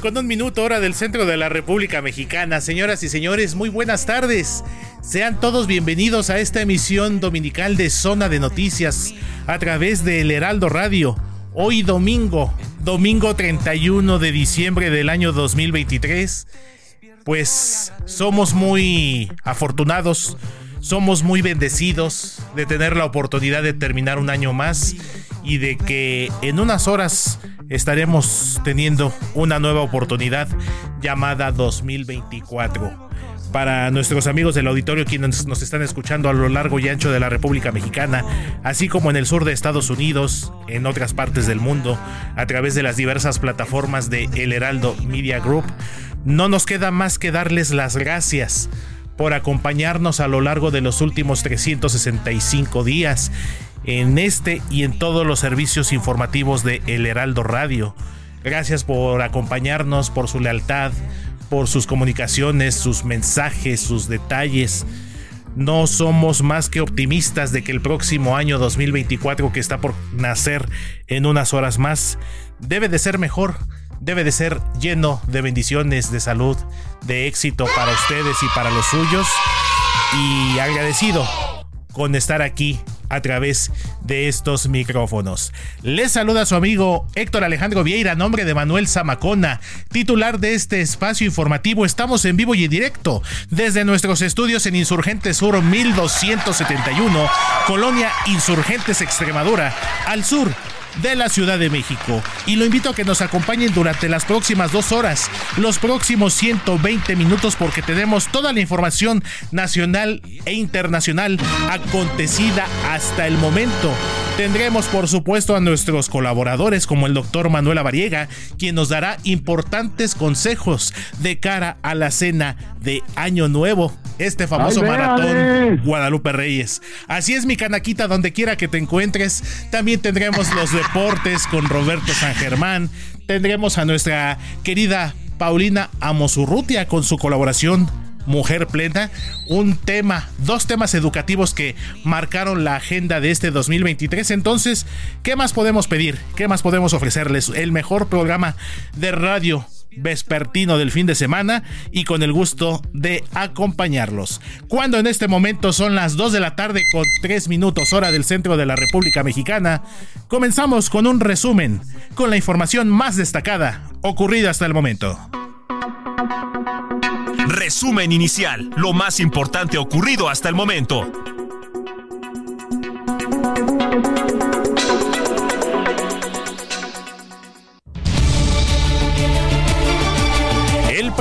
Con un minuto hora del centro de la República Mexicana. Señoras y señores, muy buenas tardes. Sean todos bienvenidos a esta emisión dominical de Zona de Noticias a través de El Heraldo Radio. Hoy domingo, domingo 31 de diciembre del año 2023. Pues somos muy afortunados, somos muy bendecidos de tener la oportunidad de terminar un año más y de que en unas horas estaremos teniendo una nueva oportunidad llamada 2024. Para nuestros amigos del auditorio quienes nos están escuchando a lo largo y ancho de la República Mexicana, así como en el sur de Estados Unidos, en otras partes del mundo, a través de las diversas plataformas de El Heraldo Media Group, no nos queda más que darles las gracias por acompañarnos a lo largo de los últimos 365 días en este y en todos los servicios informativos de El Heraldo Radio. Gracias por acompañarnos, por su lealtad, por sus comunicaciones, sus mensajes, sus detalles. No somos más que optimistas de que el próximo año 2024 que está por nacer en unas horas más debe de ser mejor, debe de ser lleno de bendiciones, de salud, de éxito para ustedes y para los suyos. Y agradecido con estar aquí a través de estos micrófonos. Les saluda su amigo Héctor Alejandro Vieira, nombre de Manuel Zamacona, titular de este espacio informativo. Estamos en vivo y en directo desde nuestros estudios en Insurgentes Sur 1271, Colonia Insurgentes Extremadura, al sur de la Ciudad de México. Y lo invito a que nos acompañen durante las próximas dos horas, los próximos 120 minutos, porque tenemos toda la información nacional e internacional acontecida hasta el momento. Tendremos, por supuesto, a nuestros colaboradores, como el doctor Manuel Avariega, quien nos dará importantes consejos de cara a la cena de Año Nuevo, este famoso ¡Ay, maratón! Guadalupe Reyes. Así es, mi canaquita, donde quiera que te encuentres. También tendremos los deportes con Roberto San Germán. Tendremos a nuestra querida Paulina Amosurrutia con su colaboración Mujer Plena, un tema, dos temas educativos que marcaron la agenda de este 2023. Entonces, ¿qué más podemos pedir? ¿Qué más podemos ofrecerles? El mejor programa de radio vespertino del fin de semana y con el gusto de acompañarlos. Cuando en este momento son las 2 de la tarde con 3 minutos hora del centro de la República Mexicana, comenzamos con un resumen con la información más destacada ocurrida hasta el momento. Resumen inicial, lo más importante ocurrido hasta el momento.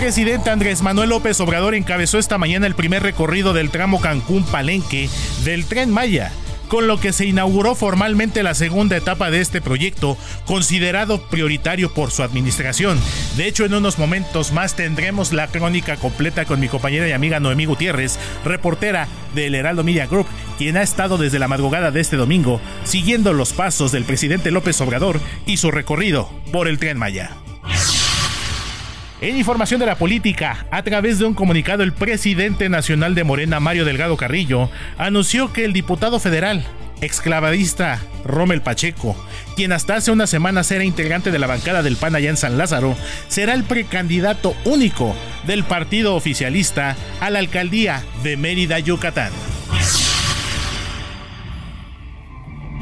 Presidente Andrés Manuel López Obrador encabezó esta mañana el primer recorrido del tramo Cancún-Palenque del tren Maya. con lo que se inauguró formalmente la segunda etapa de este proyecto, considerado prioritario por su administración. De hecho, en unos momentos más tendremos la crónica completa con mi compañera y amiga Noemí Gutiérrez, reportera del Heraldo Media Group, quien ha estado desde la madrugada de este domingo siguiendo los pasos del presidente López Obrador y su recorrido por el tren Maya. En información de la política, a través de un comunicado, el presidente nacional de Morena, Mario Delgado Carrillo, anunció que el diputado federal, exclavadista Rommel Pacheco, quien hasta hace unas semanas era integrante de la bancada del PAN allá en San Lázaro, será el precandidato único del partido oficialista a la alcaldía de Mérida, Yucatán.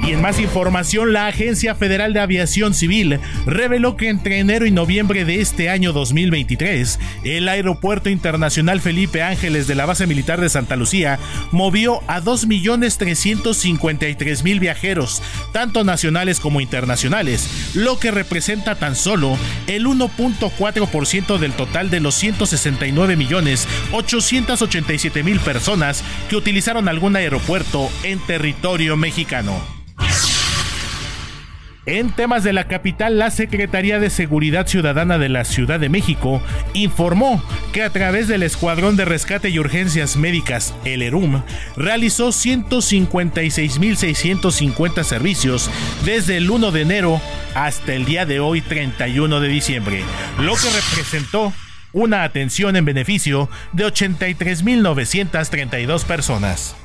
Y en más información, la Agencia Federal de Aviación Civil reveló que entre enero y noviembre de este año 2023, el Aeropuerto Internacional Felipe Ángeles de la Base Militar de Santa Lucía movió a 2.353.000 viajeros, tanto nacionales como internacionales, lo que representa tan solo el 1.4% del total de los 169.887.000 personas que utilizaron algún aeropuerto en territorio mexicano. En temas de la capital, la Secretaría de Seguridad Ciudadana de la Ciudad de México informó que a través del Escuadrón de Rescate y Urgencias Médicas, el ERUM, realizó 156.650 servicios desde el 1 de enero hasta el día de hoy, 31 de diciembre, lo que representó una atención en beneficio de 83.932 personas.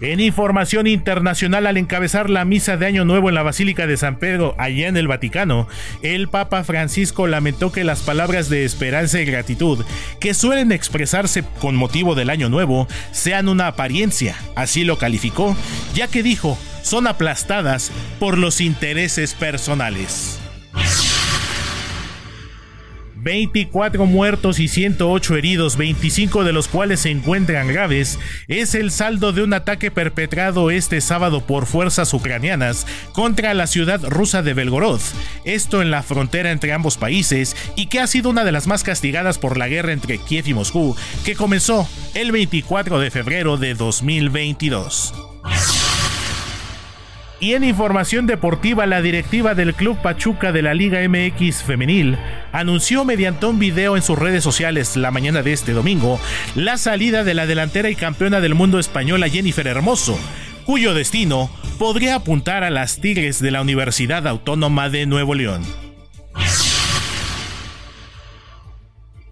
En información internacional, al encabezar la misa de Año Nuevo en la Basílica de San Pedro, allá en el Vaticano, el Papa Francisco lamentó que las palabras de esperanza y gratitud que suelen expresarse con motivo del Año Nuevo sean una apariencia, así lo calificó, ya que dijo, son aplastadas por los intereses personales. 24 muertos y 108 heridos, 25 de los cuales se encuentran graves, es el saldo de un ataque perpetrado este sábado por fuerzas ucranianas contra la ciudad rusa de Belgorod, esto en la frontera entre ambos países y que ha sido una de las más castigadas por la guerra entre Kiev y Moscú, que comenzó el 24 de febrero de 2022. Y en información deportiva, la directiva del Club Pachuca de la Liga MX Femenil anunció mediante un video en sus redes sociales la mañana de este domingo la salida de la delantera y campeona del mundo española Jennifer Hermoso, cuyo destino podría apuntar a las Tigres de la Universidad Autónoma de Nuevo León.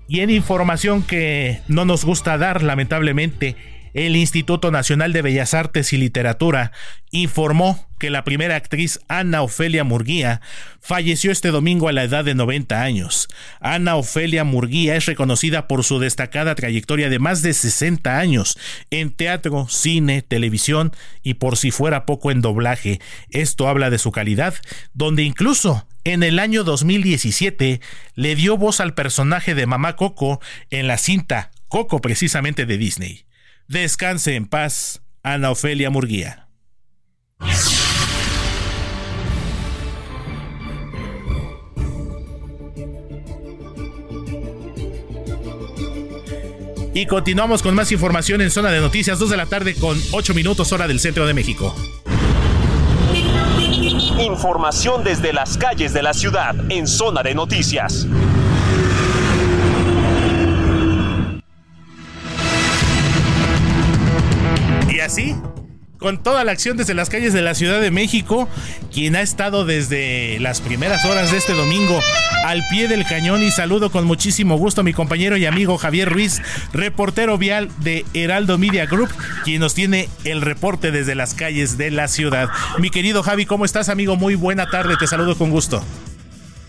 Y en información que no nos gusta dar, lamentablemente, el Instituto Nacional de Bellas Artes y Literatura informó que la primera actriz Ana Ofelia Murguía falleció este domingo a la edad de 90 años. Ana Ofelia Murguía es reconocida por su destacada trayectoria de más de 60 años en teatro, cine, televisión y por si fuera poco en doblaje. Esto habla de su calidad, donde incluso en el año 2017 le dio voz al personaje de Mamá Coco en la cinta Coco precisamente de Disney. Descanse en paz, Ana Ofelia Murguía. Y continuamos con más información en Zona de Noticias, 2 de la tarde con 8 minutos hora del centro de México. Información desde las calles de la ciudad en Zona de Noticias. Así, con toda la acción desde las calles de la Ciudad de México, quien ha estado desde las primeras horas de este domingo al pie del cañón y saludo con muchísimo gusto a mi compañero y amigo Javier Ruiz, reportero vial de Heraldo Media Group, quien nos tiene el reporte desde las calles de la ciudad. Mi querido Javi, ¿cómo estás amigo? Muy buena tarde, te saludo con gusto.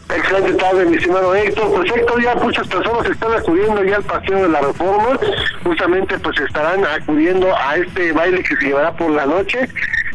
Excelente tarde, mi estimado Héctor. Pues Héctor, ya muchas personas están acudiendo ya al Paseo de la Reforma. Justamente pues estarán acudiendo a este baile que se llevará por la noche.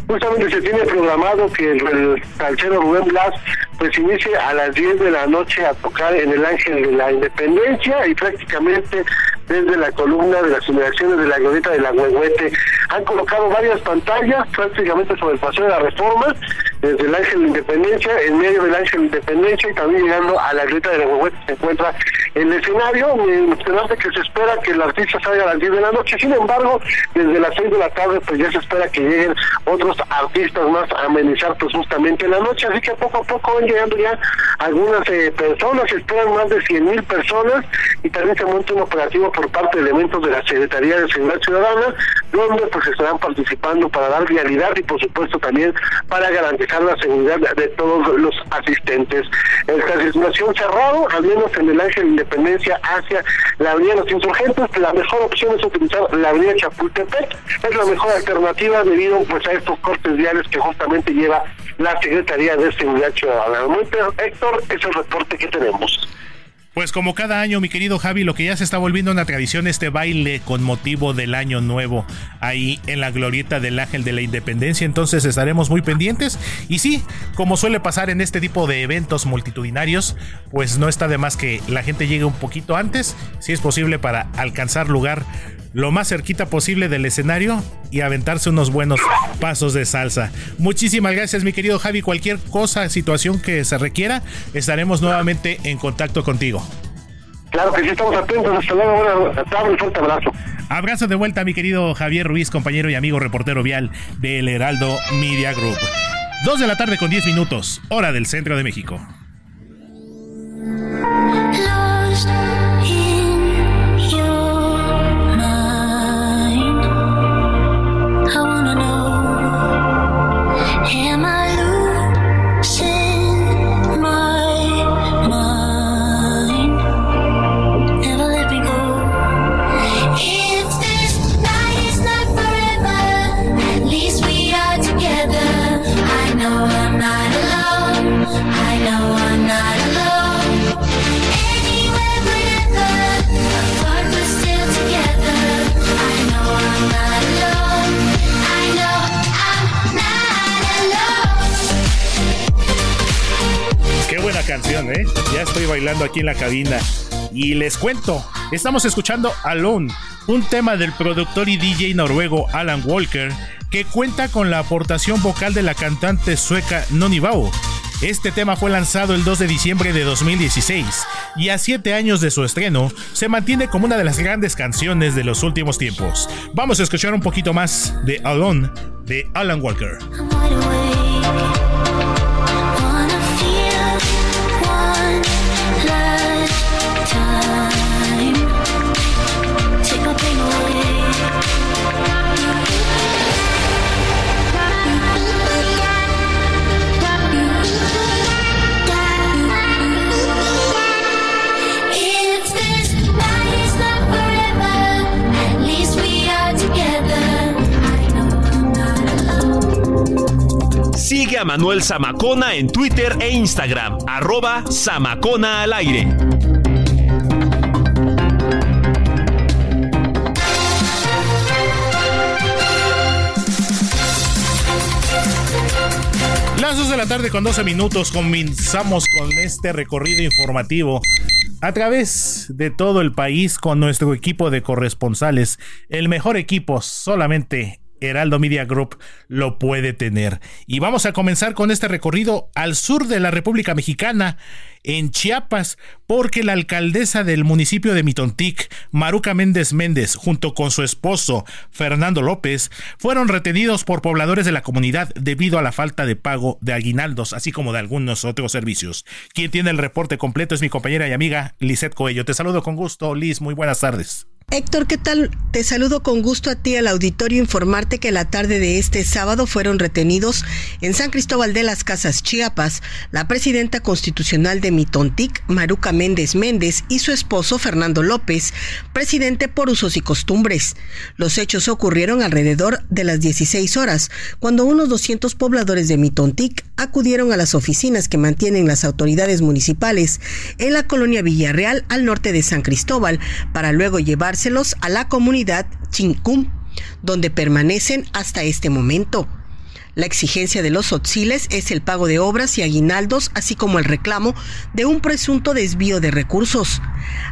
Justamente se tiene programado que el, calcero Rubén Blas pues inicie a las 10 de la noche a tocar en el Ángel de la Independencia y prácticamente desde la columna de las inmediaciones de la glorieta de la Huehuete. Han colocado varias pantallas prácticamente sobre el paseo de la reforma, desde el Ángel de Independencia, en medio del Ángel de Independencia y también llegando a la glorieta de la Huehuete se encuentra el escenario, mencionaste que se espera que el artista salga a las 10 de la noche, sin embargo, desde las 6 de la tarde pues ya se espera que lleguen otros artistas más a amenizar pues justamente la noche, así que poco a poco van llegando ya algunas eh, personas, se esperan más de 100 mil personas y también se monta un operativo por parte de elementos de la Secretaría de Seguridad Ciudadana, donde pues estarán participando para dar realidad y por supuesto también para garantizar la seguridad de todos los asistentes. El circulación cerrado, al menos en el Ángel Independencia hacia la Avenida Los Insurgentes, la mejor opción es utilizar la Avenida Chapultepec, es la mejor alternativa debido pues a estos cortes viales que justamente lleva la Secretaría de Seguridad Ciudadana. Héctor, es el reporte que tenemos. Pues como cada año, mi querido Javi, lo que ya se está volviendo una tradición, este baile con motivo del año nuevo ahí en la glorieta del Ángel de la Independencia, entonces estaremos muy pendientes. Y sí, como suele pasar en este tipo de eventos multitudinarios, pues no está de más que la gente llegue un poquito antes, si es posible, para alcanzar lugar lo más cerquita posible del escenario y aventarse unos buenos pasos de salsa. Muchísimas gracias, mi querido Javi. Cualquier cosa, situación que se requiera, estaremos nuevamente en contacto contigo. Claro que sí, estamos atentos. Hasta luego. Un fuerte abrazo. Abrazo de vuelta, mi querido Javier Ruiz, compañero y amigo reportero vial del Heraldo Media Group. Dos de la tarde con 10 minutos, hora del centro de México. Estoy bailando aquí en la cabina. Y les cuento, estamos escuchando Alone, un tema del productor y DJ noruego Alan Walker, que cuenta con la aportación vocal de la cantante sueca Noni Bau. Este tema fue lanzado el 2 de diciembre de 2016 y a 7 años de su estreno se mantiene como una de las grandes canciones de los últimos tiempos. Vamos a escuchar un poquito más de Alone de Alan Walker. Manuel Zamacona en Twitter e Instagram, arroba Zamacona al aire. Las 2 de la tarde con 12 minutos comenzamos con este recorrido informativo a través de todo el país con nuestro equipo de corresponsales, el mejor equipo solamente Heraldo Media Group lo puede tener. Y vamos a comenzar con este recorrido al sur de la República Mexicana, en Chiapas, porque la alcaldesa del municipio de Mitontic, Maruca Méndez Méndez, junto con su esposo, Fernando López, fueron retenidos por pobladores de la comunidad debido a la falta de pago de aguinaldos, así como de algunos otros servicios. Quien tiene el reporte completo es mi compañera y amiga Lisette Coello. Te saludo con gusto, Liz, muy buenas tardes. Héctor, ¿qué tal? Te saludo con gusto a ti al auditorio informarte que la tarde de este sábado fueron retenidos en San Cristóbal de las Casas Chiapas la presidenta constitucional de Mitontic, Maruca Méndez Méndez, y su esposo Fernando López, presidente por usos y costumbres. Los hechos ocurrieron alrededor de las 16 horas, cuando unos 200 pobladores de Mitontic acudieron a las oficinas que mantienen las autoridades municipales en la colonia Villarreal al norte de San Cristóbal para luego llevarse a la comunidad Chincum, donde permanecen hasta este momento. La exigencia de los otziles es el pago de obras y aguinaldos, así como el reclamo de un presunto desvío de recursos.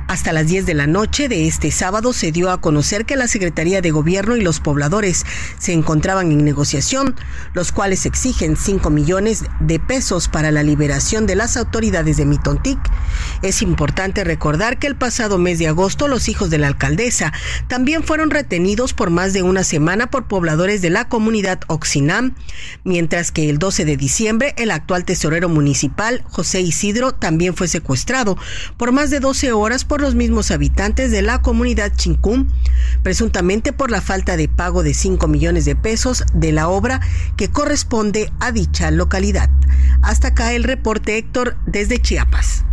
Hasta las 10 de la noche de este sábado se dio a conocer que la Secretaría de Gobierno y los pobladores se encontraban en negociación, los cuales exigen 5 millones de pesos para la liberación de las autoridades de Mitontic. Es importante recordar que el pasado mes de agosto los hijos de la alcaldesa también fueron retenidos por más de una semana por pobladores de la comunidad Oxinam, mientras que el 12 de diciembre el actual tesorero municipal, José Isidro, también fue secuestrado por más de 12 horas por los mismos habitantes de la comunidad Chincún, presuntamente por la falta de pago de 5 millones de pesos de la obra que corresponde a dicha localidad. Hasta acá el reporte Héctor desde Chiapas.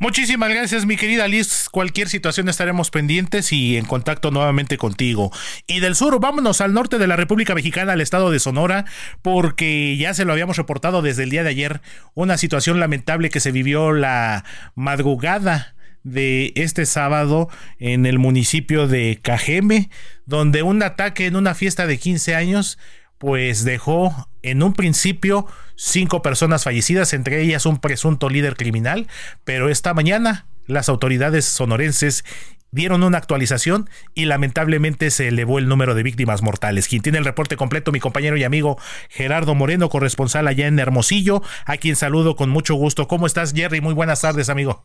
Muchísimas gracias, mi querida Liz. Cualquier situación estaremos pendientes y en contacto nuevamente contigo. Y del sur, vámonos al norte de la República Mexicana, al estado de Sonora, porque ya se lo habíamos reportado desde el día de ayer, una situación lamentable que se vivió la madrugada de este sábado en el municipio de Cajeme, donde un ataque en una fiesta de 15 años pues dejó en un principio cinco personas fallecidas, entre ellas un presunto líder criminal, pero esta mañana las autoridades sonorenses dieron una actualización y lamentablemente se elevó el número de víctimas mortales. Quien tiene el reporte completo, mi compañero y amigo Gerardo Moreno, corresponsal allá en Hermosillo, a quien saludo con mucho gusto. ¿Cómo estás, Jerry? Muy buenas tardes, amigo.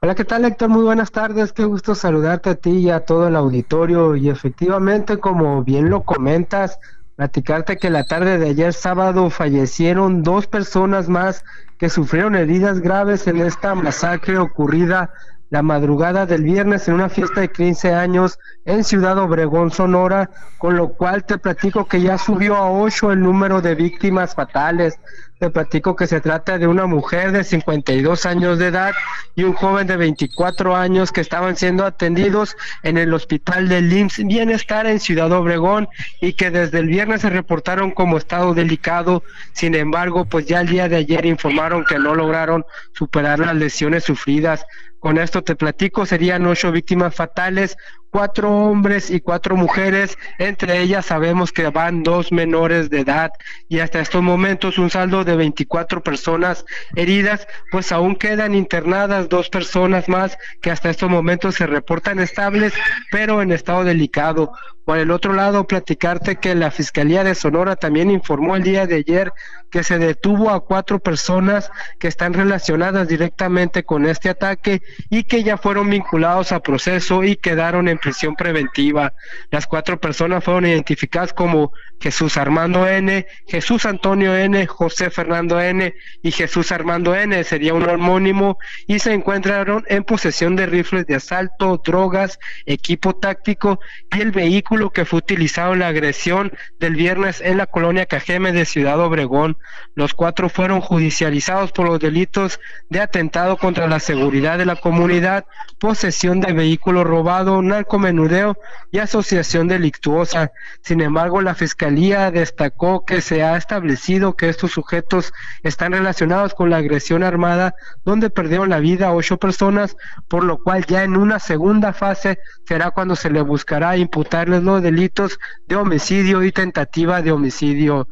Hola, ¿qué tal Héctor? Muy buenas tardes, qué gusto saludarte a ti y a todo el auditorio. Y efectivamente, como bien lo comentas, platicarte que la tarde de ayer sábado fallecieron dos personas más que sufrieron heridas graves en esta masacre ocurrida la madrugada del viernes en una fiesta de 15 años en Ciudad Obregón, Sonora, con lo cual te platico que ya subió a 8 el número de víctimas fatales. Te platico que se trata de una mujer de 52 años de edad y un joven de 24 años que estaban siendo atendidos en el hospital del IMSS Bienestar en Ciudad Obregón y que desde el viernes se reportaron como estado delicado. Sin embargo, pues ya el día de ayer informaron que no lograron superar las lesiones sufridas. Con esto te platico, serían ocho víctimas fatales, cuatro hombres y cuatro mujeres, entre ellas sabemos que van dos menores de edad y hasta estos momentos un saldo de 24 personas heridas, pues aún quedan internadas dos personas más que hasta estos momentos se reportan estables, pero en estado delicado. Por el otro lado, platicarte que la Fiscalía de Sonora también informó el día de ayer que se detuvo a cuatro personas que están relacionadas directamente con este ataque y que ya fueron vinculados a proceso y quedaron en prisión preventiva. Las cuatro personas fueron identificadas como Jesús Armando N, Jesús Antonio N, José Fernando N y Jesús Armando N, sería un homónimo, y se encontraron en posesión de rifles de asalto, drogas, equipo táctico y el vehículo que fue utilizado en la agresión del viernes en la colonia Cajeme de Ciudad Obregón. Los cuatro fueron judicializados por los delitos de atentado contra la seguridad de la comunidad, posesión de vehículo robado, narcomenudeo y asociación delictuosa. Sin embargo, la Fiscalía destacó que se ha establecido que estos sujetos están relacionados con la agresión armada, donde perdieron la vida ocho personas, por lo cual ya en una segunda fase será cuando se le buscará imputarles los delitos de homicidio y tentativa de homicidio.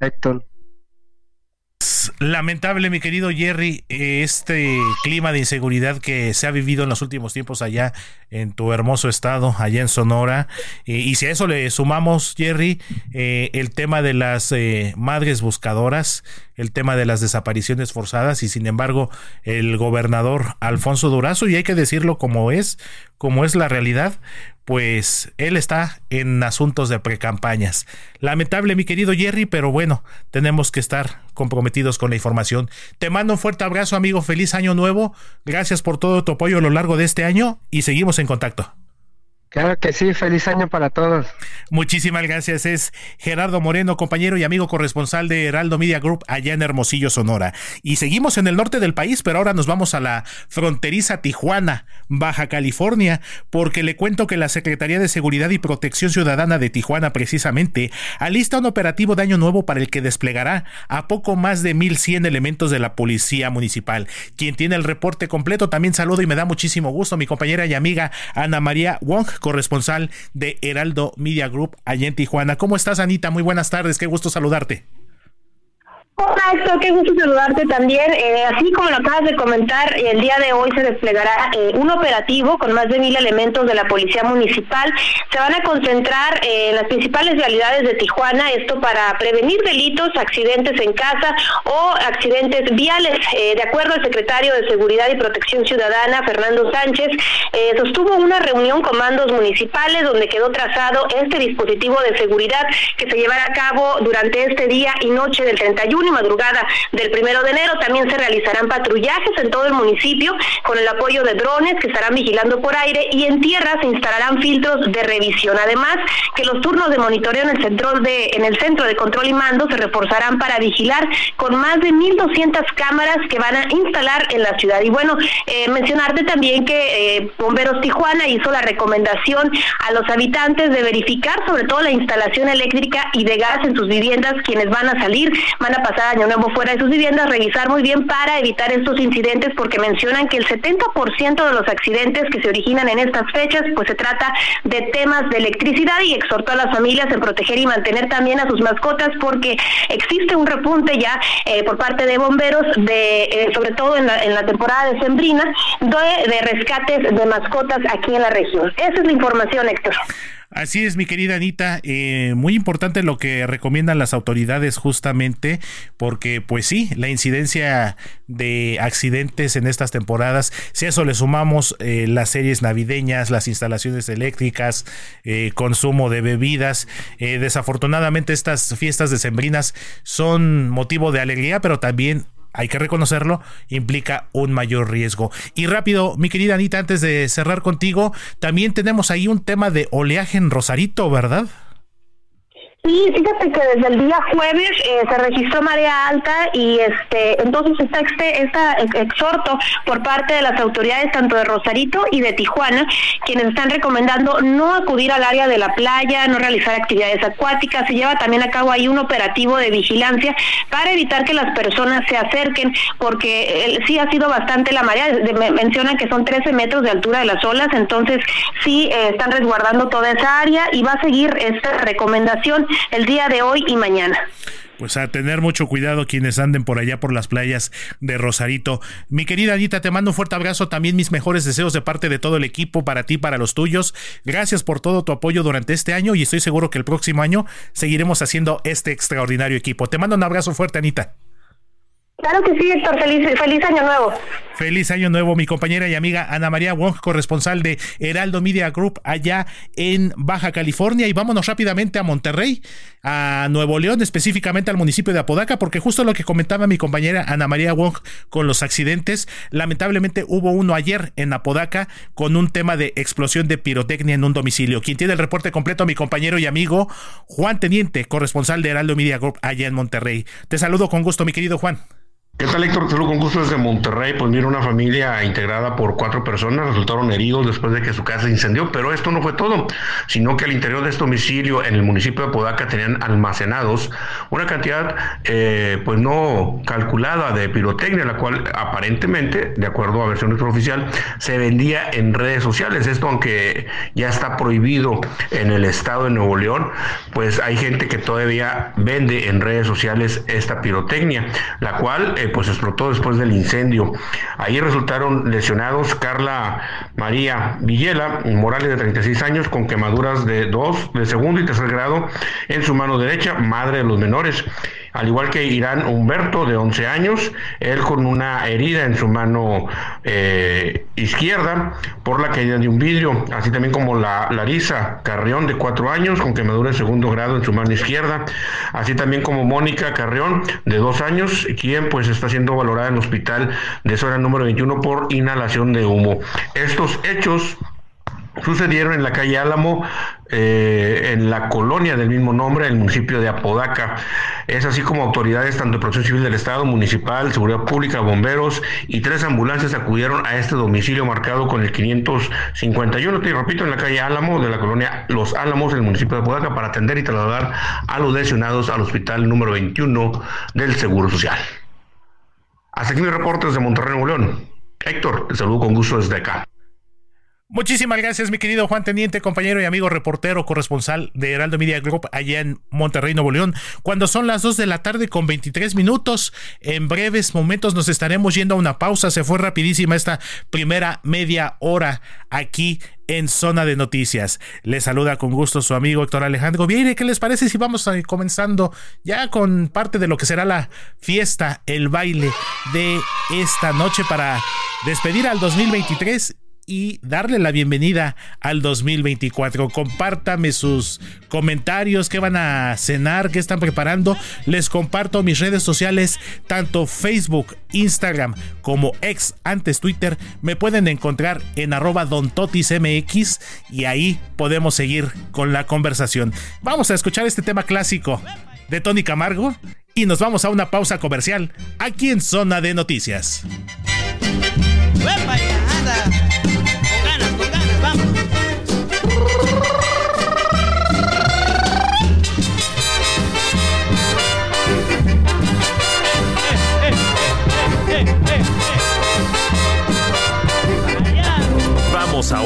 Héctor lamentable, mi querido Jerry, este clima de inseguridad que se ha vivido en los últimos tiempos allá en tu hermoso estado, allá en Sonora. Eh, y si a eso le sumamos, Jerry, eh, el tema de las eh, madres buscadoras, el tema de las desapariciones forzadas, y sin embargo, el gobernador Alfonso Durazo, y hay que decirlo como es, como es la realidad, pues él está en asuntos de precampañas. Lamentable, mi querido Jerry, pero bueno, tenemos que estar comprometidos con la información. Te mando un fuerte abrazo, amigo. Feliz año nuevo. Gracias por todo tu apoyo a lo largo de este año y seguimos en contacto. Claro que sí, feliz año para todos. Muchísimas gracias. Es Gerardo Moreno, compañero y amigo corresponsal de Heraldo Media Group allá en Hermosillo, Sonora. Y seguimos en el norte del país, pero ahora nos vamos a la fronteriza Tijuana, Baja California, porque le cuento que la Secretaría de Seguridad y Protección Ciudadana de Tijuana precisamente alista un operativo de año nuevo para el que desplegará a poco más de 1.100 elementos de la Policía Municipal. Quien tiene el reporte completo también saludo y me da muchísimo gusto mi compañera y amiga Ana María Wong corresponsal de Heraldo Media Group allá en Tijuana. ¿Cómo estás, Anita? Muy buenas tardes, qué gusto saludarte. Hola Héctor, qué gusto saludarte también. Eh, así como lo acabas de comentar, el día de hoy se desplegará eh, un operativo con más de mil elementos de la Policía Municipal. Se van a concentrar eh, en las principales realidades de Tijuana, esto para prevenir delitos, accidentes en casa o accidentes viales. de acuerdo al secretario de Seguridad y Protección Ciudadana, Fernando Sánchez, sostuvo una reunión con mandos municipales donde quedó trazado este dispositivo de seguridad que se llevará a cabo durante este día y noche del 31 y madrugada del primero de enero. También se realizarán patrullajes en todo el municipio con el apoyo de drones que estarán vigilando por aire y en tierra se instalarán filtros de revisión. Además, que los turnos de monitoreo en el centro de, en el centro de control y mando se reforzarán para vigilar con más de 1.200 cámaras que van a instalar en la ciudad. Y bueno, eh, mencionarte también que eh, Bomberos Tijuana hizo la recomendación a los habitantes de verificar sobre todo la instalación eléctrica y de gas en sus viviendas, quienes van a salir, van a pasar año nuevo fuera de sus viviendas, revisar muy bien para evitar estos incidentes porque mencionan que el 70% de los accidentes que se originan en estas fechas pues se trata de temas de electricidad y exhortó a las familias en proteger y mantener también a sus mascotas porque existe un repunte ya eh, por parte de bomberos de eh, sobre todo en la, en la temporada de sembrina de, de rescates de mascotas aquí en la región. Esa es la información, Héctor. Así es, mi querida Anita. Eh, muy importante lo que recomiendan las autoridades justamente porque, pues sí, la incidencia de accidentes en estas temporadas, si a eso le sumamos eh, las series navideñas, las instalaciones eléctricas, eh, consumo de bebidas, desafortunadamente estas fiestas decembrinas son motivo de alegría, pero también hay que reconocerlo, implica un mayor riesgo. Y rápido, mi querida Anita, antes de cerrar contigo, también tenemos ahí un tema de oleaje en Rosarito, ¿verdad? Sí, fíjate que desde el día jueves eh, se registró marea alta y este entonces está este exhorto por parte de las autoridades tanto de Rosarito y de Tijuana, quienes están recomendando no acudir al área de la playa, no realizar actividades acuáticas. Se lleva también a cabo ahí un operativo de vigilancia para evitar que las personas se acerquen, porque sí ha sido bastante la marea. mencionan que son 13 metros de altura de las olas, entonces sí eh, están resguardando toda esa área y va a seguir esta recomendación el día de hoy y mañana pues a tener mucho cuidado quienes anden por allá por las playas de Rosarito. Mi querida Anita, te mando un fuerte abrazo, también mis mejores deseos de parte de todo el equipo, para ti, para los tuyos. Gracias por todo tu apoyo durante este año y estoy seguro que el próximo año seguiremos haciendo este extraordinario equipo. Te mando un abrazo fuerte, Anita. Claro que sí, Héctor. Feliz, feliz año nuevo. Feliz año nuevo, mi compañera y amiga Ana María Wong, corresponsal de Heraldo Media Group allá en Baja California. Y vámonos rápidamente a Monterrey, a Nuevo León, específicamente al municipio de Apodaca, porque justo lo que comentaba mi compañera Ana María Wong con los accidentes, lamentablemente hubo uno ayer en Apodaca con un tema de explosión de pirotecnia en un domicilio. Quien tiene el reporte completo, mi compañero y amigo Juan Teniente, corresponsal de Heraldo Media Group allá en Monterrey. Te saludo con gusto, mi querido Juan. ¿Qué tal, Héctor? Te con gusto desde Monterrey. Pues mira, una familia integrada por cuatro personas resultaron heridos después de que su casa se incendió, pero esto no fue todo, sino que al interior de este domicilio en el municipio de Podaca tenían almacenados una cantidad eh, pues no calculada de pirotecnia, la cual aparentemente, de acuerdo a versión oficial, se vendía en redes sociales. Esto, aunque ya está prohibido en el estado de Nuevo León, pues hay gente que todavía vende en redes sociales esta pirotecnia, la cual eh, pues explotó después del incendio. Ahí resultaron lesionados Carla María Villela Morales de 36 años con quemaduras de dos, de segundo y tercer grado en su mano derecha, madre de los menores al igual que Irán Humberto, de 11 años, él con una herida en su mano eh, izquierda por la caída de un vidrio, así también como la Larisa Carrión, de 4 años, con quemadura de segundo grado en su mano izquierda, así también como Mónica Carrión, de 2 años, quien pues está siendo valorada en el hospital de zona número 21 por inhalación de humo. Estos hechos sucedieron en la calle Álamo, eh, en la colonia del mismo nombre, el municipio de Apodaca. Es así como autoridades tanto de Protección Civil del Estado, Municipal, Seguridad Pública, Bomberos y tres ambulancias acudieron a este domicilio marcado con el 551, te repito, en la calle Álamo de la colonia Los Álamos, en el municipio de Apodaca, para atender y trasladar a los lesionados al hospital número 21 del Seguro Social. Hasta aquí reportes de Monterrey, Nuevo León. Héctor, te saludo con gusto desde acá. Muchísimas gracias, mi querido Juan Teniente, compañero y amigo reportero, corresponsal de Heraldo Media Group allá en Monterrey, Nuevo León. Cuando son las 2 de la tarde con 23 minutos, en breves momentos nos estaremos yendo a una pausa. Se fue rapidísima esta primera media hora aquí en Zona de Noticias. Le saluda con gusto su amigo Héctor Alejandro Vieire. ¿Qué les parece si vamos a ir comenzando ya con parte de lo que será la fiesta, el baile de esta noche para despedir al 2023 y darle la bienvenida al 2024. Compártame sus comentarios, qué van a cenar, qué están preparando. Les comparto mis redes sociales, tanto Facebook, Instagram como ex antes Twitter. Me pueden encontrar en arroba dontotismx y ahí podemos seguir con la conversación. Vamos a escuchar este tema clásico de Tony Camargo y nos vamos a una pausa comercial aquí en Zona de Noticias.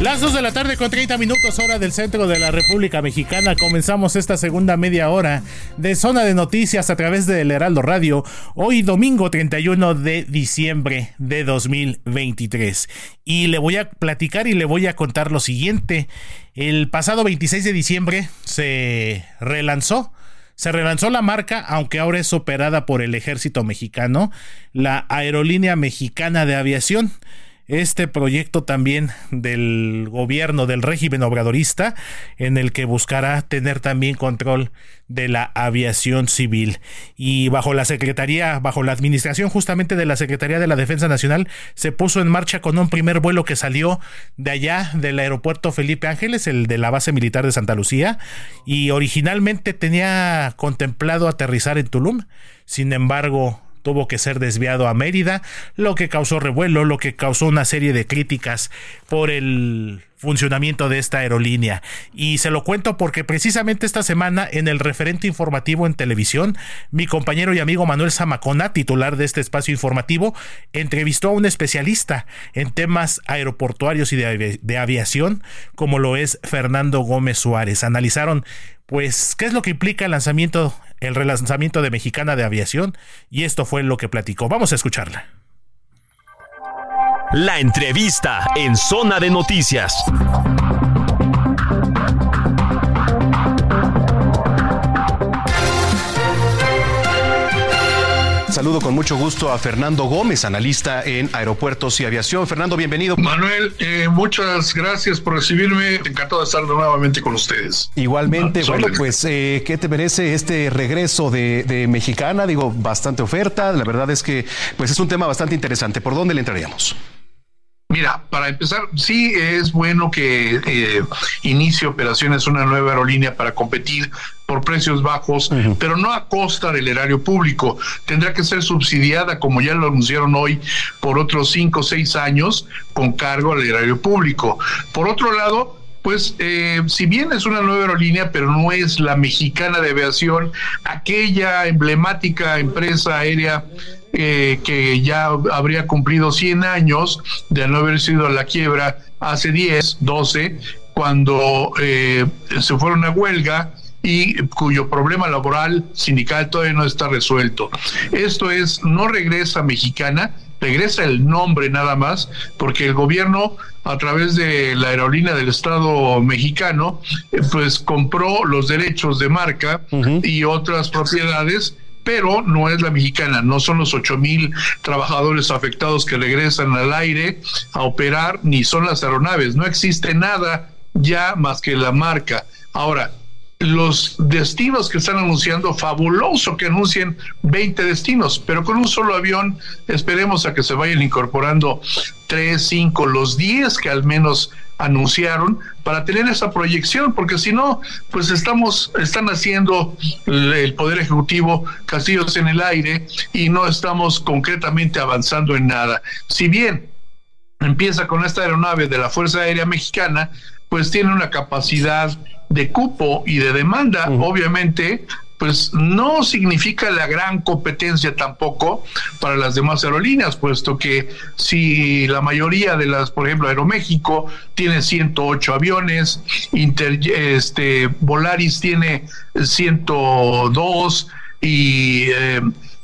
Las 2 de la tarde con 30 minutos hora del centro de la República Mexicana. Comenzamos esta segunda media hora de zona de noticias a través del Heraldo Radio. Hoy domingo 31 de diciembre de 2023. Y le voy a platicar y le voy a contar lo siguiente. El pasado 26 de diciembre se relanzó se relanzó la marca, aunque ahora es operada por el ejército mexicano, la Aerolínea Mexicana de Aviación este proyecto también del gobierno del régimen obradorista en el que buscará tener también control de la aviación civil. Y bajo la secretaría bajo la administración justamente de la Secretaría de la Defensa Nacional se puso en marcha con un primer vuelo que salió de allá del aeropuerto Felipe Ángeles el de la base militar de Santa Lucía y originalmente tenía contemplado aterrizar en Tulum. Sin embargo tuvo que ser desviado a Mérida, lo que causó revuelo, lo que causó una serie de críticas por el funcionamiento de esta aerolínea. Y se lo cuento porque precisamente esta semana en el referente informativo en televisión, mi compañero y amigo Manuel Zamacona, titular de este espacio informativo, entrevistó a un especialista en temas aeroportuarios y de, aviación, como lo es Fernando Gómez Suárez. Analizaron pues, ¿qué es lo que implica el lanzamiento, el relanzamiento de Mexicana de Aviación? Y esto fue lo que platicó. Vamos a escucharla. La entrevista en Zona de Noticias. Saludo con mucho gusto a Fernando Gómez, analista en aeropuertos y aviación. Fernando, bienvenido. Manuel, eh, muchas gracias por recibirme. Encantado de estar nuevamente con ustedes. Igualmente, bueno, pues, eh, ¿qué te merece este regreso de, de, Mexicana? Digo, bastante oferta. La verdad es que, pues, es un tema bastante interesante. ¿Por dónde le entraríamos? Mira, para empezar, sí es bueno que eh, inicie operaciones una nueva aerolínea para competir por precios bajos, pero no a costa del erario público. Tendrá que ser subsidiada, como ya lo anunciaron hoy, por otros cinco o seis años con cargo al erario público. Por otro lado, pues eh, si bien es una nueva aerolínea, pero no es la mexicana de aviación, aquella emblemática empresa aérea eh, que ya habría cumplido 100 años de no haber sido a la quiebra hace 10, 12, cuando eh, se fueron a huelga y cuyo problema laboral sindical todavía no está resuelto. Esto es, no regresa mexicana, regresa el nombre nada más, porque el gobierno a través de la aerolínea del Estado mexicano, eh, pues compró los derechos de marca y otras propiedades pero no es la mexicana, no son los ocho mil trabajadores afectados que regresan al aire a operar, ni son las aeronaves, no existe nada ya más que la marca. Ahora, los destinos que están anunciando, fabuloso que anuncien 20 destinos, pero con un solo avión esperemos a que se vayan incorporando 3, 5, los 10 que al menos anunciaron para tener esa proyección, porque si no, pues estamos, están haciendo el Poder Ejecutivo castillos en el aire y no estamos concretamente avanzando en nada. Si bien empieza con esta aeronave de la Fuerza Aérea Mexicana, pues tiene una capacidad de cupo y de demanda, obviamente, pues no significa la gran competencia tampoco para las demás aerolíneas, puesto que si la mayoría de las, por ejemplo, Aeroméxico tiene 108 aviones, Inter, este, Volaris tiene 102 y eh,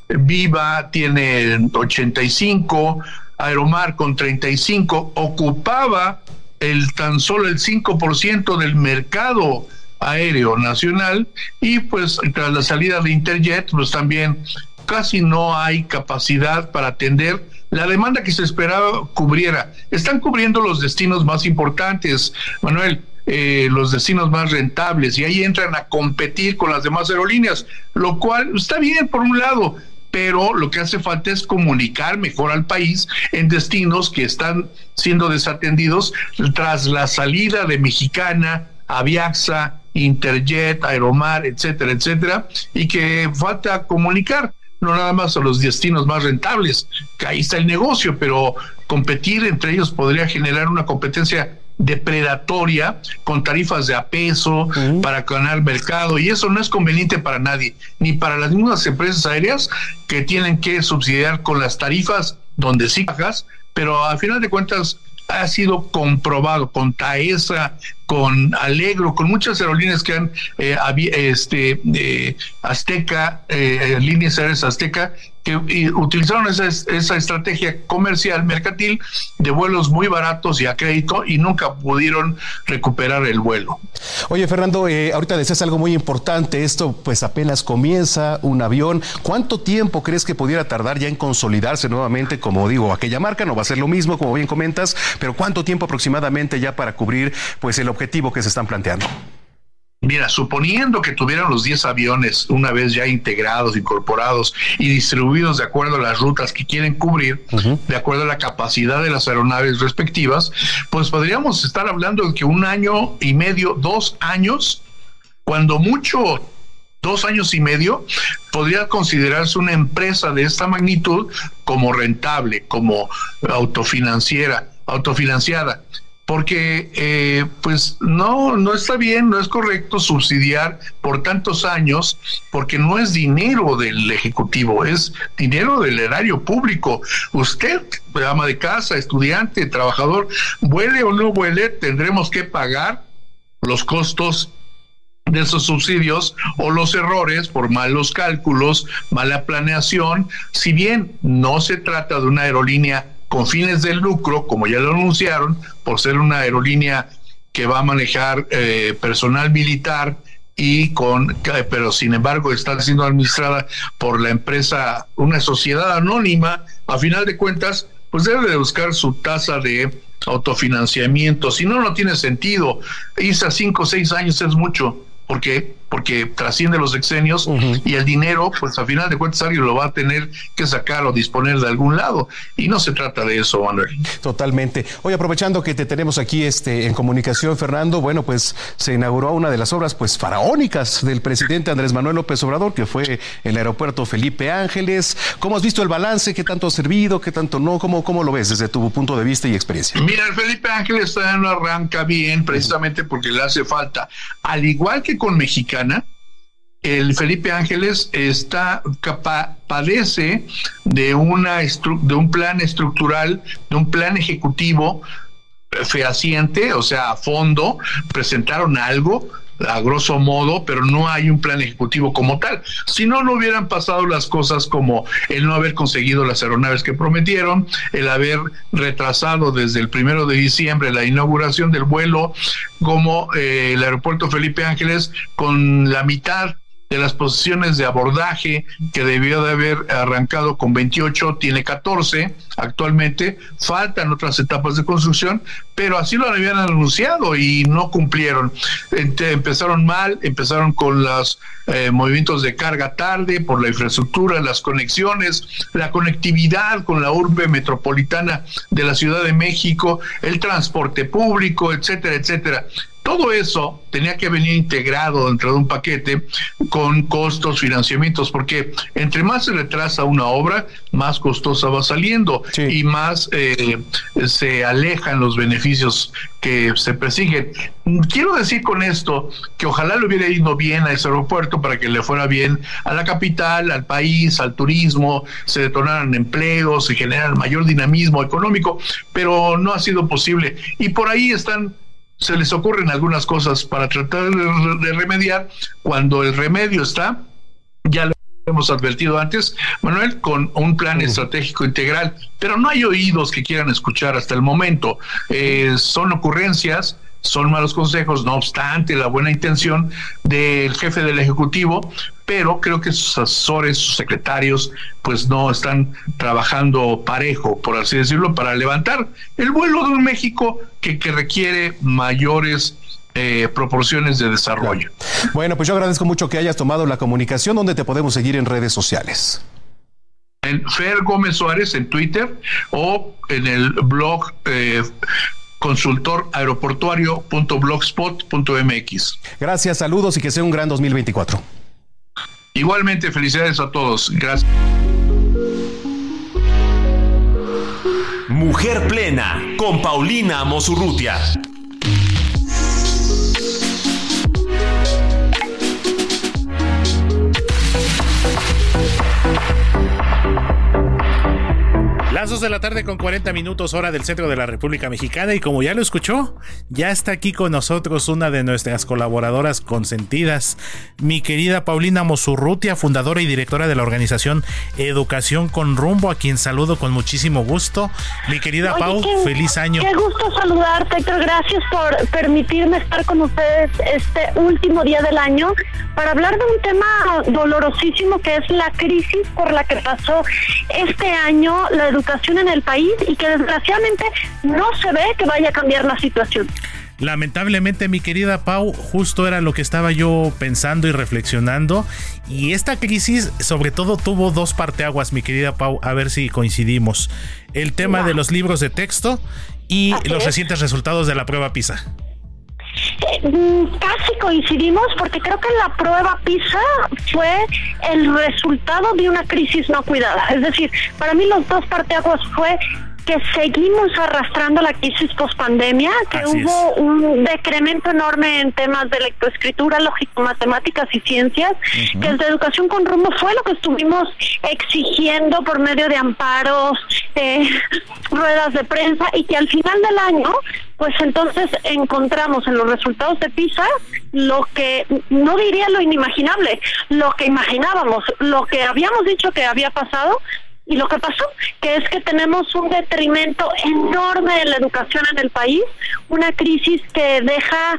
Viva tiene 85, Aeromar con 35, ocupaba el tan solo el 5% del mercado aéreo nacional y pues tras la salida de Interjet pues también casi no hay capacidad para atender la demanda que se esperaba cubriera. Están cubriendo los destinos más importantes, Manuel, eh, los destinos más rentables y ahí entran a competir con las demás aerolíneas, lo cual está bien por un lado, pero lo que hace falta es comunicar mejor al país en destinos que están siendo desatendidos tras la salida de Mexicana, Aviaxa, Interjet, Aeromar, etcétera, etcétera, y que falta comunicar no nada más a los destinos más rentables, que ahí está el negocio, pero competir entre ellos podría generar una competencia depredatoria con tarifas de a peso para ganar mercado y eso no es conveniente para nadie, ni para las mismas empresas aéreas que tienen que subsidiar con las tarifas donde sí bajas, pero al final de cuentas ha sido comprobado con Taesa, con Alegro, con muchas aerolíneas que han, eh, este, eh, Azteca, eh, líneas aéreas Azteca, que utilizaron esa, esa estrategia comercial, mercantil, de vuelos muy baratos y a crédito y nunca pudieron recuperar el vuelo. Oye, Fernando, eh, ahorita decías algo muy importante. Esto pues apenas comienza un avión. ¿Cuánto tiempo crees que pudiera tardar ya en consolidarse nuevamente? Como digo, aquella marca no va a ser lo mismo, como bien comentas, pero ¿cuánto tiempo aproximadamente ya para cubrir pues el objetivo que se están planteando? Mira, suponiendo que tuvieran los 10 aviones una vez ya integrados, incorporados y distribuidos de acuerdo a las rutas que quieren cubrir, de acuerdo a la capacidad de las aeronaves respectivas, pues podríamos estar hablando de que un año y medio, dos años, cuando mucho dos años y medio, podría considerarse una empresa de esta magnitud como rentable, como autofinanciera, autofinanciada porque eh, pues no, no está bien, no es correcto subsidiar por tantos años, porque no es dinero del Ejecutivo, es dinero del erario público. Usted, ama de casa, estudiante, trabajador, vuele o no vuele, tendremos que pagar los costos de esos subsidios o los errores por malos cálculos, mala planeación, si bien no se trata de una aerolínea con fines de lucro, como ya lo anunciaron, por ser una aerolínea que va a manejar eh, personal militar y con, pero sin embargo está siendo administrada por la empresa, una sociedad anónima, a final de cuentas, pues debe de buscar su tasa de autofinanciamiento. Si no, no tiene sentido. Irse a cinco o seis años es mucho. ¿Por qué? Porque trasciende los exenios y el dinero, pues a final de cuentas alguien lo va a tener que sacar o disponer de algún lado. Y no se trata de eso, Manuel. Totalmente. Hoy aprovechando que te tenemos aquí este, en comunicación, Fernando, bueno, pues se inauguró una de las obras pues faraónicas del presidente Andrés Manuel López Obrador, que fue el aeropuerto Felipe Ángeles. ¿Cómo has visto el balance? ¿Qué tanto ha servido? ¿Qué tanto no? ¿Cómo, cómo lo ves desde tu punto de vista y experiencia? Mira, el Felipe Ángeles todavía no arranca bien, precisamente porque le hace falta, al igual que con El Felipe Ángeles está padece de una de un plan estructural, de un plan ejecutivo fehaciente, o sea, a fondo, presentaron algo, a grosso modo, pero no hay un plan ejecutivo como tal. Si no, no hubieran pasado las cosas como el no haber conseguido las aeronaves que prometieron, el haber retrasado desde el primero de diciembre la inauguración del vuelo, como eh, el aeropuerto Felipe Ángeles con la mitad de las posiciones de abordaje que debió de haber arrancado con 28, tiene 14 actualmente, faltan otras etapas de construcción, pero así lo habían anunciado y no cumplieron. Empezaron mal, empezaron con los eh, movimientos de carga tarde por la infraestructura, las conexiones, la conectividad con la urbe metropolitana de la Ciudad de México, el transporte público, etcétera, etcétera. Todo eso tenía que venir integrado dentro de un paquete con costos, financiamientos, porque entre más se retrasa una obra, más costosa va saliendo y más eh, se alejan los beneficios que se persiguen. Quiero decir con esto que ojalá le hubiera ido bien a ese aeropuerto para que le fuera bien a la capital, al país, al turismo, se detonaran empleos, se generara mayor dinamismo económico, pero no ha sido posible. Y por ahí están se les ocurren algunas cosas para tratar de, remediar. Cuando el remedio está, ya lo hemos advertido antes, Manuel, con un plan estratégico integral, pero no hay oídos que quieran escuchar hasta el momento. Eh, son ocurrencias, son malos consejos, no obstante la buena intención del jefe del Ejecutivo, pero creo que sus asesores, sus secretarios, pues no están trabajando parejo, por así decirlo, para levantar el vuelo de un México que, que requiere mayores eh, proporciones de desarrollo. Bueno, pues yo agradezco mucho que hayas tomado la comunicación. ¿Dónde te podemos seguir en redes sociales? En Fer Gómez Suárez en Twitter o en el blog eh, consultoraeroportuario.blogspot.mx. Gracias, saludos y que sea un gran 2024. Igualmente, felicidades a todos. Gracias. Mujer Plena con Paulina Mosurrutia. Las 2 de la tarde con 40 minutos hora del centro de la República Mexicana y como ya lo escuchó, ya está aquí con nosotros una de nuestras colaboradoras consentidas, mi querida Paulina Mosurrutia, fundadora y directora de la organización Educación con Rumbo, a quien saludo con muchísimo gusto. Mi querida Pau, feliz año. Qué gusto saludarte, Héctor. Gracias por permitirme estar con ustedes este último día del año para hablar de un tema dolorosísimo que es la crisis por la que pasó este año la educación en el país y que desgraciadamente no se ve que vaya a cambiar la situación. Lamentablemente, mi querida Pau, justo era lo que estaba yo pensando y reflexionando. Y esta crisis, sobre todo, tuvo dos parteaguas, mi querida Pau, a ver si coincidimos. El tema de los libros de texto y los recientes resultados de la prueba PISA. Mm, casi coincidimos porque creo que la prueba PISA fue el resultado de una crisis no cuidada. Es decir, para mí los dos parteaguas fue que seguimos arrastrando la crisis post-pandemia, que hubo un decremento enorme en temas de lectoescritura, lógico, matemáticas y ciencias, que desde Educación con Rumbo fue lo que estuvimos exigiendo por medio de amparos, eh, ruedas de prensa, y que al final del año, pues entonces encontramos en los resultados de PISA lo que, no diría lo inimaginable, lo que imaginábamos, lo que habíamos dicho que había pasado, y lo que pasó, que es que tenemos un detrimento enorme en la educación en el país, una crisis que deja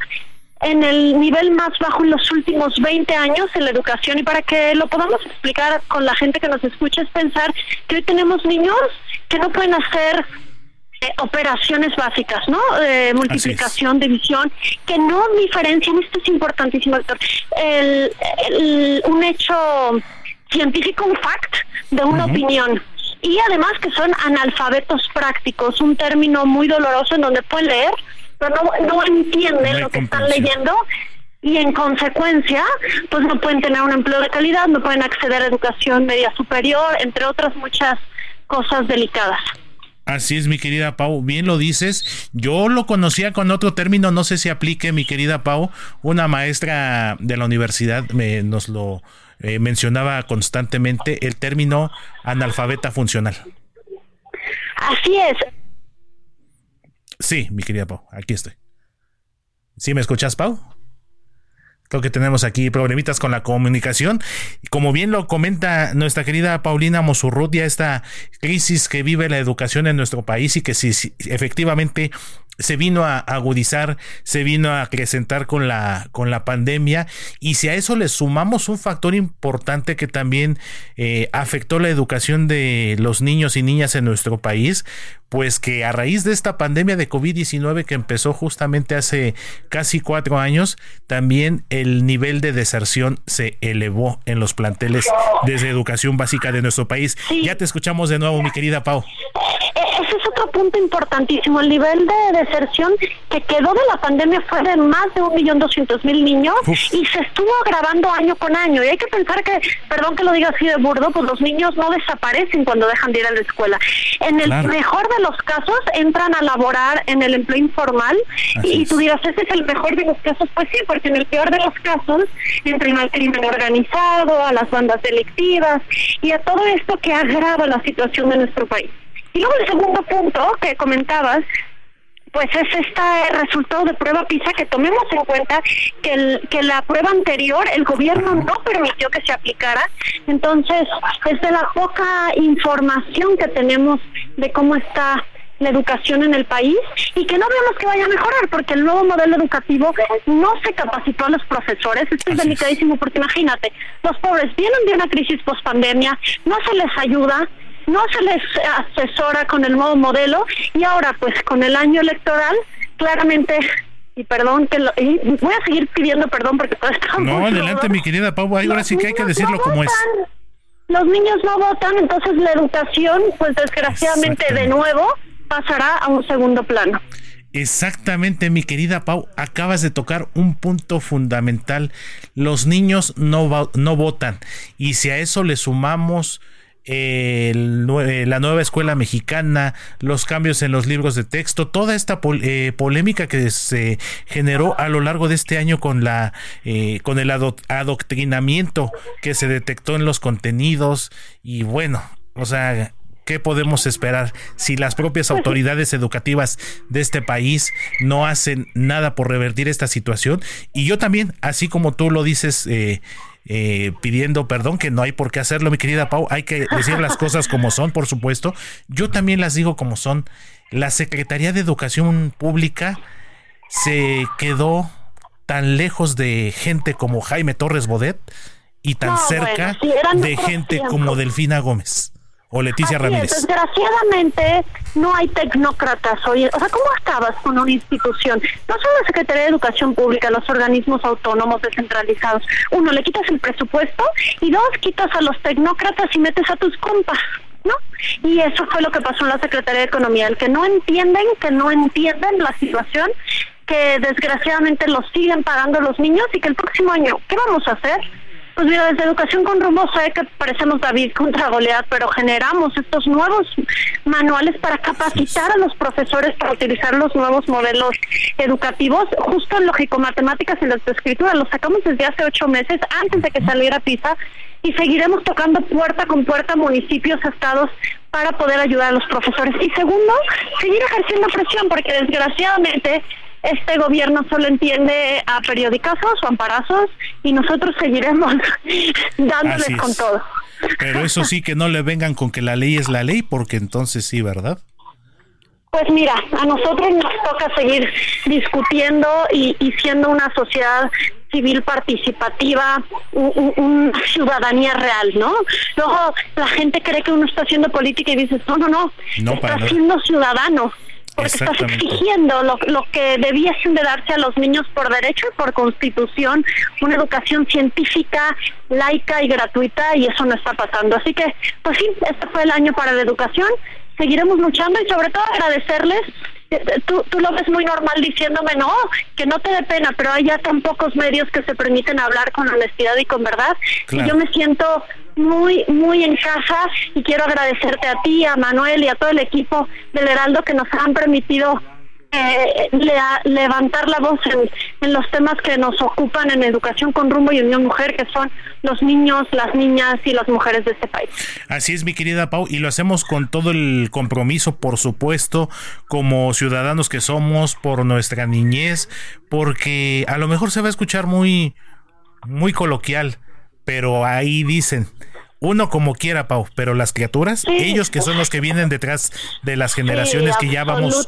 en el nivel más bajo en los últimos 20 años en la educación. Y para que lo podamos explicar con la gente que nos escucha es pensar que hoy tenemos niños que no pueden hacer eh, operaciones básicas, ¿no? Eh, multiplicación, división, que no diferencian, esto es importantísimo, doctor, el, un hecho científico, un fact de una opinión. Y además que son analfabetos prácticos, un término muy doloroso en donde pueden leer, pero no, no entienden lo que están leyendo y en consecuencia, pues no pueden tener un empleo de calidad, no pueden acceder a educación media superior, entre otras muchas cosas delicadas. Así es, mi querida Pau, bien lo dices. Yo lo conocía con otro término, no sé si aplique, mi querida Pau. Una maestra de la universidad me, nos lo eh, mencionaba constantemente el término analfabeta funcional. Así es. Sí, mi querida Pau, aquí estoy. ¿Sí me escuchas, Pau? Creo que tenemos aquí problemitas con la comunicación. Como bien lo comenta nuestra querida Paulina Mosurrutia, esta crisis que vive la educación en nuestro país y que si, efectivamente se vino a agudizar, se vino a acrecentar con la, con la pandemia y si a eso le sumamos un factor importante que también eh, afectó la educación de los niños y niñas en nuestro país, pues que a raíz de esta pandemia de COVID-19 que empezó justamente hace casi cuatro años, también el nivel de deserción se elevó en los planteles desde educación básica de nuestro país. Ya te escuchamos de nuevo, mi querida Pau. E-, ese es otro punto importantísimo. El nivel de deserción que quedó de la pandemia fue de más de un millón doscientos mil niños y se estuvo agravando año con año. Y hay que pensar que, perdón que lo diga así de burdo, pues los niños no desaparecen cuando dejan de ir a la escuela. En el mejor de los casos entran a laborar en el empleo informal y, tú dirás, ese es el mejor de los casos. Pues sí, porque en el peor de los casos entran al crimen organizado, a las bandas delictivas y a todo esto que agrava la situación de nuestro país. Y luego el segundo punto que comentabas, pues es este resultado de prueba PISA que tomemos en cuenta que, que la prueba anterior el gobierno no permitió que se aplicara. Entonces, desde la poca información que tenemos de cómo está la educación en el país y que no vemos que vaya a mejorar porque el nuevo modelo educativo no se capacitó a los profesores. Esto es delicadísimo porque imagínate, los pobres vienen de una crisis post pandemia, no se les ayuda, no se les asesora con el nuevo modelo y ahora pues con el año electoral claramente y perdón que lo, y voy a seguir pidiendo perdón porque todo está no adelante mi querida Pau ahora sí que hay que decirlo como es. los niños no votan entonces la educación pues desgraciadamente de nuevo pasará a un segundo plano Exactamente, mi querida Pau, acabas de tocar un punto fundamental. Los niños no, no votan. Y si a eso le sumamos la nueva escuela mexicana, los cambios en los libros de texto, toda esta eh, polémica que se generó a lo largo de este año con la eh, con el adoctrinamiento que se detectó en los contenidos y bueno, o sea, ¿Qué podemos esperar si las propias autoridades educativas de este país no hacen nada por revertir esta situación? Y yo también, así como tú lo dices, eh, eh, pidiendo perdón, que no hay por qué hacerlo, mi querida Pau. Hay que decir las cosas como son, por supuesto. Yo también las digo como son. La Secretaría de Educación Pública se quedó tan lejos de gente como Jaime Torres Bodet y tan cerca de gente como Delfina Gómez o Leticia Ramírez. desgraciadamente no hay tecnócratas hoy. O sea, ¿cómo acabas con una institución? No solo la Secretaría de Educación Pública, los organismos autónomos descentralizados. Uno, le quitas el presupuesto y dos, quitas a los tecnócratas y metes a tus compas. ¿No? Y eso fue lo que pasó en la Secretaría de Economía, el que no entienden, que no entienden la situación, que desgraciadamente lo siguen pagando los niños y que el próximo año, ¿qué vamos a hacer? Pues mira, desde Educación con Rumbo sé que parecemos David contra Goliat, pero generamos estos nuevos manuales para capacitar a los profesores para utilizar los nuevos modelos educativos, justo en lógico-matemáticas y las escritura. Los sacamos desde hace ocho meses, antes de que saliera PISA, y seguiremos tocando puerta con puerta municipios, estados, para poder ayudar a los profesores. Y segundo, seguir ejerciendo presión, porque desgraciadamente este gobierno solo entiende a periodicazos o amparazos y nosotros seguiremos dándoles con todo. Pero eso sí que no le vengan con que la ley es la ley, porque entonces sí, ¿verdad? Pues mira, a nosotros nos toca seguir discutiendo y, siendo una sociedad civil participativa, una ciudadanía real, ¿no? Luego la gente cree que uno está haciendo política y dices, no, no, no, no está siendo ciudadano porque estás exigiendo lo, lo que debiesen de darse a los niños por derecho y por constitución, una educación científica, laica y gratuita, y eso no está pasando. Así que, pues sí, este fue el año para la educación, seguiremos luchando y sobre todo agradecerles tú, tú lo ves muy normal diciéndome, no, que no te dé pena, pero hay ya tan pocos medios que se permiten hablar con honestidad y con verdad. Y yo me siento muy, muy en casa y quiero agradecerte a ti, a Manuel y a todo el equipo del Heraldo que nos han permitido eh, levantar la voz en, los temas que nos ocupan en educación con rumbo y unión mujer, que son los niños, las niñas y las mujeres de este país. Así es, mi querida Pau, y lo hacemos con todo el compromiso, por supuesto, como ciudadanos que somos, por nuestra niñez, porque a lo mejor se va a escuchar muy muy coloquial, pero ahí dicen, uno como quiera, Pau, pero las criaturas, ellos que son los que vienen detrás de las generaciones que ya vamos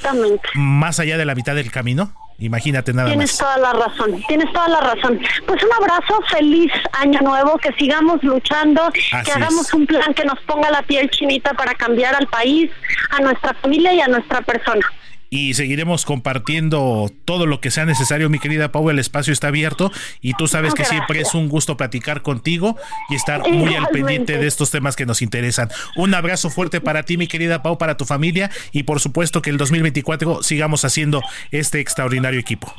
más allá de la mitad del camino. Imagínate nada tienes más. toda la razón, tienes toda la razón. Pues un abrazo, feliz año nuevo, que sigamos luchando, que hagamos un plan que nos ponga la piel chinita para cambiar al país, a nuestra familia y a nuestra persona y seguiremos compartiendo todo lo que sea necesario, mi querida Pau. El espacio está abierto y tú sabes que siempre es un gusto platicar contigo y estar muy al pendiente de estos temas que nos interesan. Un abrazo fuerte para ti, mi querida Pau, para tu familia y por supuesto que el 2024 sigamos haciendo este extraordinario equipo.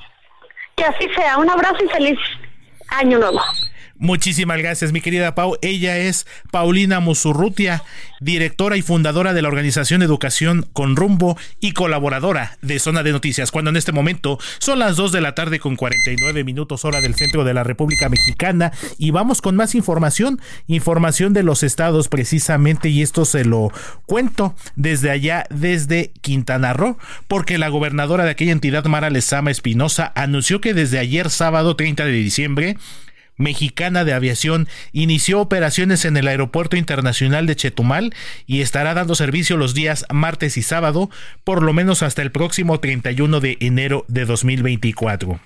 Que así sea. Un abrazo y feliz año nuevo. Muchísimas gracias, mi querida Pau. Ella es Paulina Musurrutia, directora y fundadora de la organización Educación con Rumbo y colaboradora de Zona de Noticias. Cuando en este momento son las 2 de la tarde con 49 minutos hora del centro de la República Mexicana y vamos con más información, información de los estados precisamente y esto se lo cuento desde allá, desde Quintana Roo, porque la gobernadora de aquella entidad, Mara Lezama Espinosa, anunció que desde ayer sábado 30 de diciembre Mexicana de Aviación inició operaciones en el Aeropuerto Internacional de Chetumal y estará dando servicio los días martes y sábado, por lo menos hasta el próximo 31 de enero de 2024.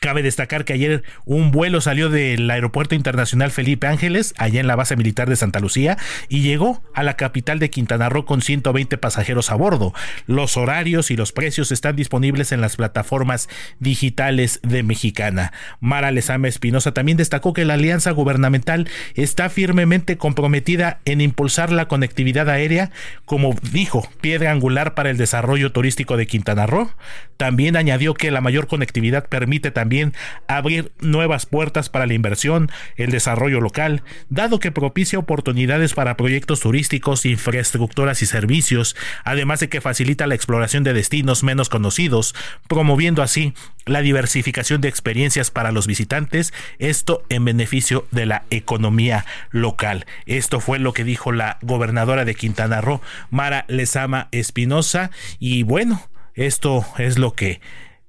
Cabe destacar que ayer un vuelo salió del Aeropuerto Internacional Felipe Ángeles, allá en la base militar de Santa Lucía, y llegó a la capital de Quintana Roo con 120 pasajeros a bordo. Los horarios y los precios están disponibles en las plataformas digitales de Mexicana. Mara Lezama Espinosa también destacó que la alianza gubernamental está firmemente comprometida en impulsar la conectividad aérea, como dijo, piedra angular para el desarrollo turístico de Quintana Roo. También añadió que la mayor conectividad permite también abrir nuevas puertas para la inversión, el desarrollo local, dado que propicia oportunidades para proyectos turísticos, infraestructuras y servicios, además de que facilita la exploración de destinos menos conocidos, promoviendo así la diversificación de experiencias para los visitantes, esto en beneficio de la economía local. Esto fue lo que dijo la gobernadora de Quintana Roo, Mara Lezama Espinosa, y bueno, esto es lo que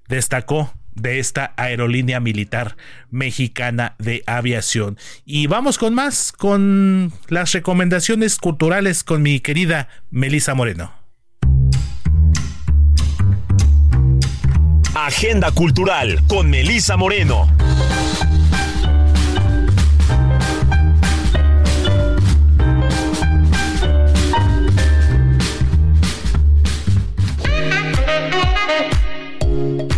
destacó de esta aerolínea militar mexicana de aviación. Y vamos con más, con las recomendaciones culturales con mi querida Melisa Moreno. Agenda Cultural con Melisa Moreno.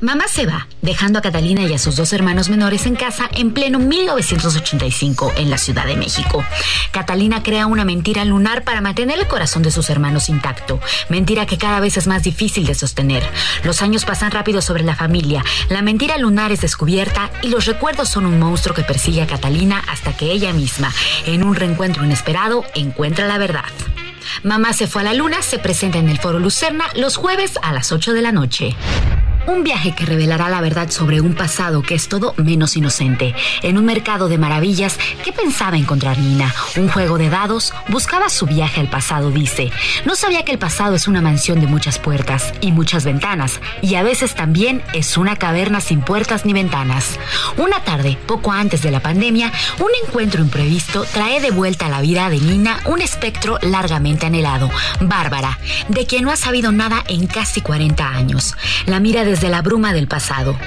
Mamá se va, dejando a Catalina y a sus dos hermanos menores en casa en pleno 1985 en la Ciudad de México. Catalina crea una mentira lunar para mantener el corazón de sus hermanos intacto, mentira que cada vez es más difícil de sostener. Los años pasan rápido sobre la familia, la mentira lunar es descubierta y los recuerdos son un monstruo que persigue a Catalina hasta que ella misma, en un reencuentro inesperado, encuentra la verdad. Mamá se fue a la luna se presenta en el Foro Lucerna los jueves a las 8 de la noche. Un viaje que revelará la verdad sobre un pasado que es todo menos inocente. En un mercado de maravillas, ¿qué pensaba encontrar Nina? Un juego de dados, buscaba su viaje al pasado, dice. No sabía que el pasado es una mansión de muchas puertas y muchas ventanas, y a veces también es una caverna sin puertas ni ventanas. Una tarde, poco antes de la pandemia, un encuentro imprevisto trae de vuelta a la vida de Nina un espectro largamente anhelado, Bárbara, de quien no ha sabido nada en casi 40 años. La mira desde la bruma del pasado.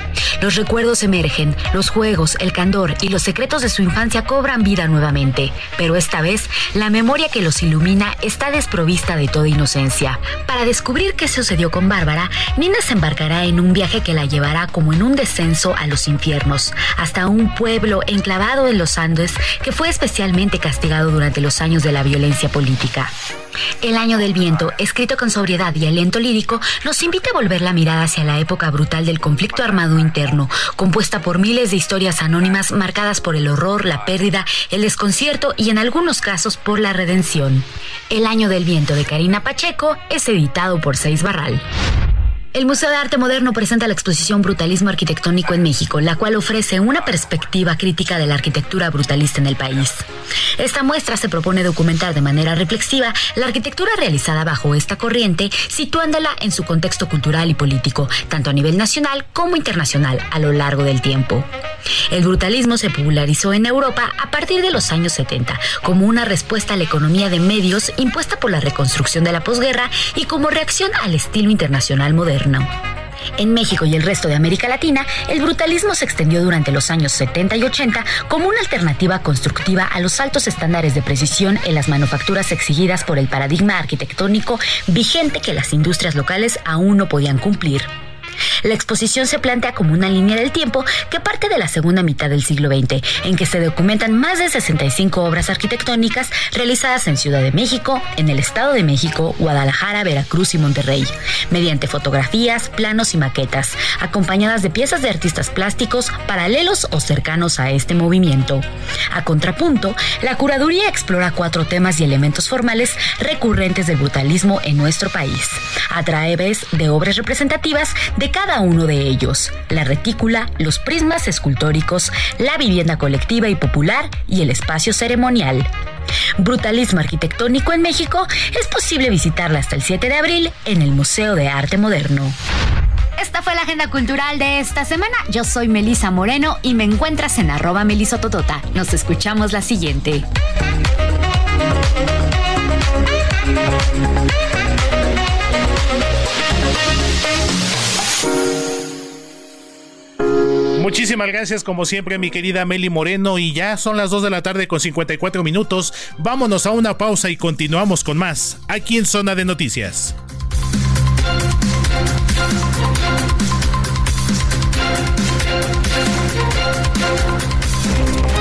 Los recuerdos emergen, los juegos, el candor y los secretos de su infancia cobran vida nuevamente, pero esta vez la memoria que los ilumina está desprovista de toda inocencia. Para descubrir qué sucedió con Bárbara, Nina se embarcará en un viaje que la llevará como en un descenso a los infiernos, hasta un pueblo enclavado en los Andes que fue especialmente castigado durante los años de la violencia política. El año del viento, escrito con sobriedad y lento lírico, nos invita a volver la mirada hacia la época brutal del conflicto armado interno, compuesta por miles de historias anónimas marcadas por el horror, la pérdida, el desconcierto y en algunos casos por la redención. El año del viento de Karina Pacheco es editado por Seis Barral. El Museo de Arte Moderno presenta la exposición Brutalismo Arquitectónico en México, la cual ofrece una perspectiva crítica de la arquitectura brutalista en el país. Esta muestra se propone documentar de manera reflexiva la arquitectura realizada bajo esta corriente, situándola en su contexto cultural y político, tanto a nivel nacional como internacional, a lo largo del tiempo. El brutalismo se popularizó en Europa a partir de los años 70 como una respuesta a la economía de medios impuesta por la reconstrucción de la posguerra y como reacción al estilo internacional moderno. En México y el resto de América Latina, el brutalismo se extendió durante los años 70 y 80 como una alternativa constructiva a los altos estándares de precisión en las manufacturas exigidas por el paradigma arquitectónico vigente que las industrias locales aún no podían cumplir. La exposición se plantea como una línea del tiempo que parte de la segunda mitad del siglo XX, en que se documentan más de 65 obras arquitectónicas realizadas en Ciudad de México, en el Estado de México, Guadalajara, Veracruz y Monterrey, mediante fotografías, planos y maquetas, acompañadas de piezas de artistas plásticos paralelos o cercanos a este movimiento. A contrapunto, la curaduría explora cuatro temas y elementos formales recurrentes del brutalismo en nuestro país, a través de obras representativas de cada uno de ellos, la retícula, los prismas escultóricos, la vivienda colectiva y popular y el espacio ceremonial. Brutalismo arquitectónico en México es posible visitarla hasta el 7 de abril en el Museo de Arte Moderno. Esta fue la agenda cultural de esta semana. Yo soy Melisa Moreno y me encuentras en arroba melisototota. Nos escuchamos la siguiente. Muchísimas gracias como siempre mi querida Meli Moreno y ya son las 2 de la tarde con 54 minutos. Vámonos a una pausa y continuamos con más aquí en Zona de Noticias.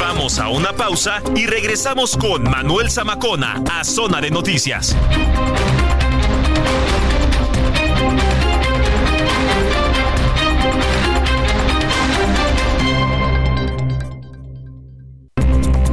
Vamos a una pausa y regresamos con Manuel Zamacona a Zona de Noticias.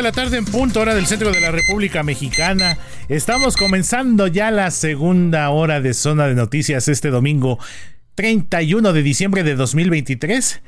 De la tarde en punto, hora del centro de la República Mexicana. Estamos comenzando ya la segunda hora de zona de noticias este domingo 31 de diciembre de 2023.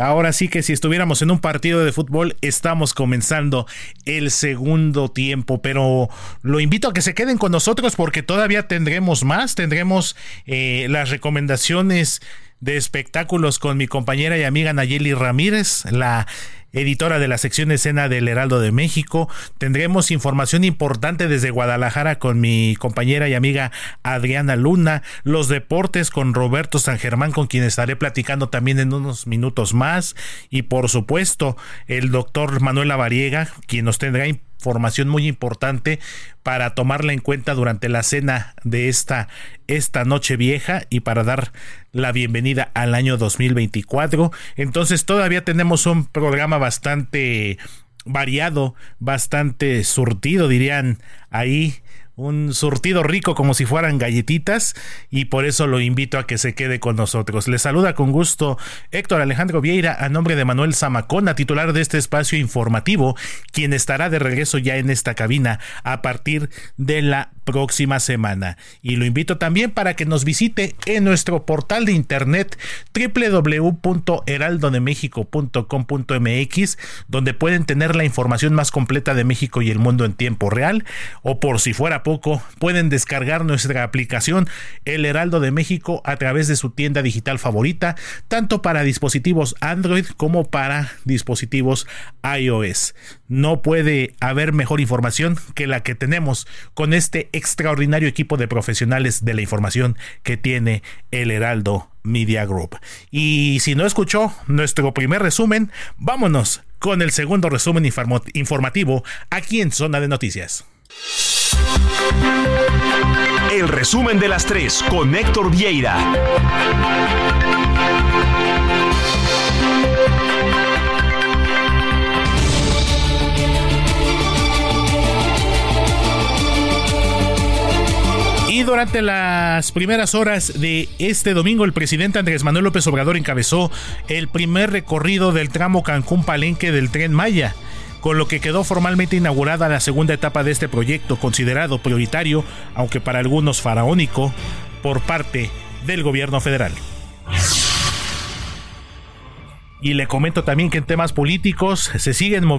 Ahora sí que si estuviéramos en un partido de fútbol, estamos comenzando el segundo tiempo, pero lo invito a que se queden con nosotros porque todavía tendremos más, tendremos eh, las recomendaciones de espectáculos con mi compañera y amiga Nayeli Ramírez, la editora de la sección escena del Heraldo de México. Tendremos información importante desde Guadalajara con mi compañera y amiga Adriana Luna, los deportes con Roberto San Germán, con quien estaré platicando también en unos minutos más, y por supuesto el doctor Manuel Lavariega, quien nos tendrá información muy importante para tomarla en cuenta durante la cena de esta, esta noche vieja y para dar la bienvenida al año 2024. Entonces todavía tenemos un programa bastante variado, bastante surtido, dirían ahí un surtido rico como si fueran galletitas y por eso lo invito a que se quede con nosotros. Le saluda con gusto Héctor Alejandro Vieira a nombre de Manuel Zamacona, titular de este espacio informativo, quien estará de regreso ya en esta cabina a partir de la próxima semana. Y lo invito también para que nos visite en nuestro portal de internet www.heraldodemexico.com.mx, donde pueden tener la información más completa de México y el mundo en tiempo real, o por si fuera poco, pueden descargar nuestra aplicación El Heraldo de México a través de su tienda digital favorita, tanto para dispositivos Android como para dispositivos iOS. No puede haber mejor información que la que tenemos con este extraordinario equipo de profesionales de la información que tiene el Heraldo Media Group. Y si no escuchó nuestro primer resumen, vámonos con el segundo resumen informativo aquí en Zona de Noticias. El resumen de las tres con Héctor Vieira. Y durante las primeras horas de este domingo, el presidente Andrés Manuel López Obrador encabezó el primer recorrido del tramo Cancún-Palenque del tren Maya con lo que quedó formalmente inaugurada la segunda etapa de este proyecto, considerado prioritario, aunque para algunos faraónico, por parte del gobierno federal. Y le comento también que en temas políticos se siguen moviendo.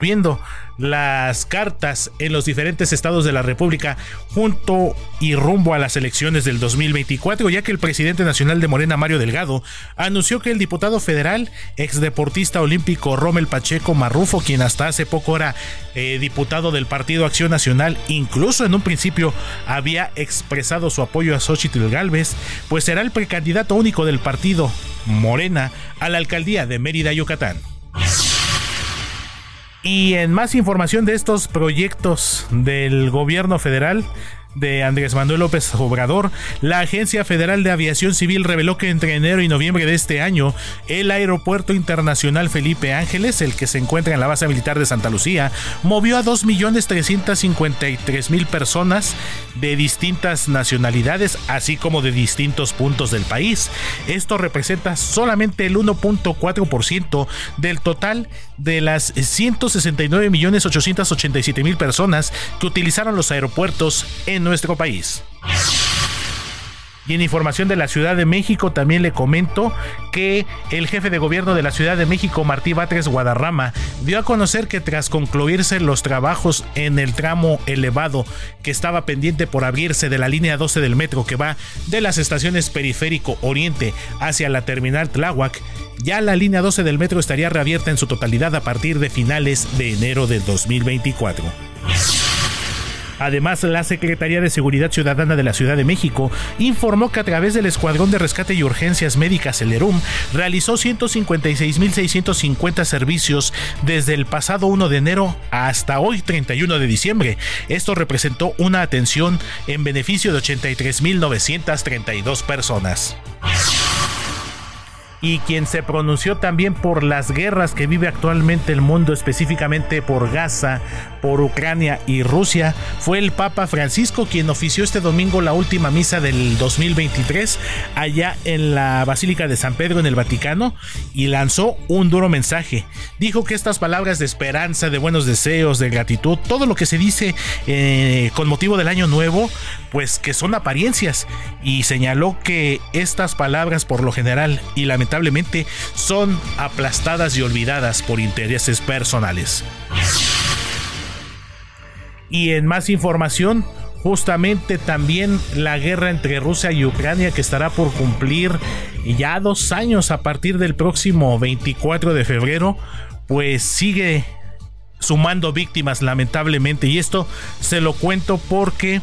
viendo las cartas en los diferentes estados de la República junto y rumbo a las elecciones del 2024, ya que el presidente nacional de Morena, Mario Delgado, anunció que el diputado federal, exdeportista olímpico Rommel Pacheco Marrufo, quien hasta hace poco era eh, diputado del Partido Acción Nacional, incluso en un principio había expresado su apoyo a Xochitl Galvez, pues será el precandidato único del partido Morena a la alcaldía de Mérida, Yucatán. Y en más información de estos proyectos del gobierno federal, de Andrés Manuel López Obrador, la Agencia Federal de Aviación Civil reveló que entre enero y noviembre de este año, el Aeropuerto Internacional Felipe Ángeles, el que se encuentra en la base militar de Santa Lucía, movió a 2.353.000 personas de distintas nacionalidades, así como de distintos puntos del país. Esto representa solamente el 1.4% del total de las 169.887.000 personas que utilizaron los aeropuertos en nuestro país. Y en información de la Ciudad de México también le comento que el jefe de gobierno de la Ciudad de México, Martí Batres Guadarrama, dio a conocer que tras concluirse los trabajos en el tramo elevado que estaba pendiente por abrirse de la línea 12 del metro que va de las estaciones Periférico Oriente hacia la terminal Tláhuac, ya la línea 12 del metro estaría reabierta en su totalidad a partir de finales de enero de 2024. Además, la Secretaría de Seguridad Ciudadana de la Ciudad de México informó que a través del Escuadrón de Rescate y Urgencias Médicas, el ERUM, realizó 156.650 servicios desde el pasado 1 de enero hasta hoy 31 de diciembre. Esto representó una atención en beneficio de 83.932 personas y quien se pronunció también por las guerras que vive actualmente el mundo, específicamente por Gaza, por Ucrania y Rusia, fue el Papa Francisco quien ofició este domingo la última misa del 2023 allá en la Basílica de San Pedro en el Vaticano y lanzó un duro mensaje. Dijo que estas palabras de esperanza, de buenos deseos, de gratitud, todo lo que se dice eh, con motivo del año nuevo, pues que son apariencias y señaló que estas palabras por lo general y lamentablemente son aplastadas y olvidadas por intereses personales. Y en más información, justamente también la guerra entre Rusia y Ucrania que estará por cumplir ya dos años a partir del próximo 24 de febrero, pues sigue sumando víctimas lamentablemente y esto se lo cuento porque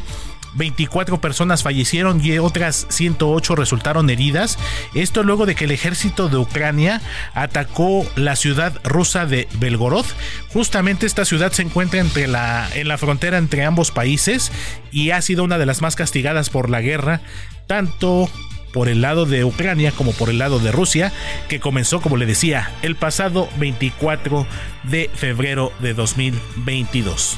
24 personas fallecieron y otras 108 resultaron heridas. Esto luego de que el ejército de Ucrania atacó la ciudad rusa de Belgorod. Justamente esta ciudad se encuentra entre la, en la frontera entre ambos países y ha sido una de las más castigadas por la guerra, tanto por el lado de Ucrania como por el lado de Rusia, que comenzó, como le decía, el pasado 24 de febrero de 2022.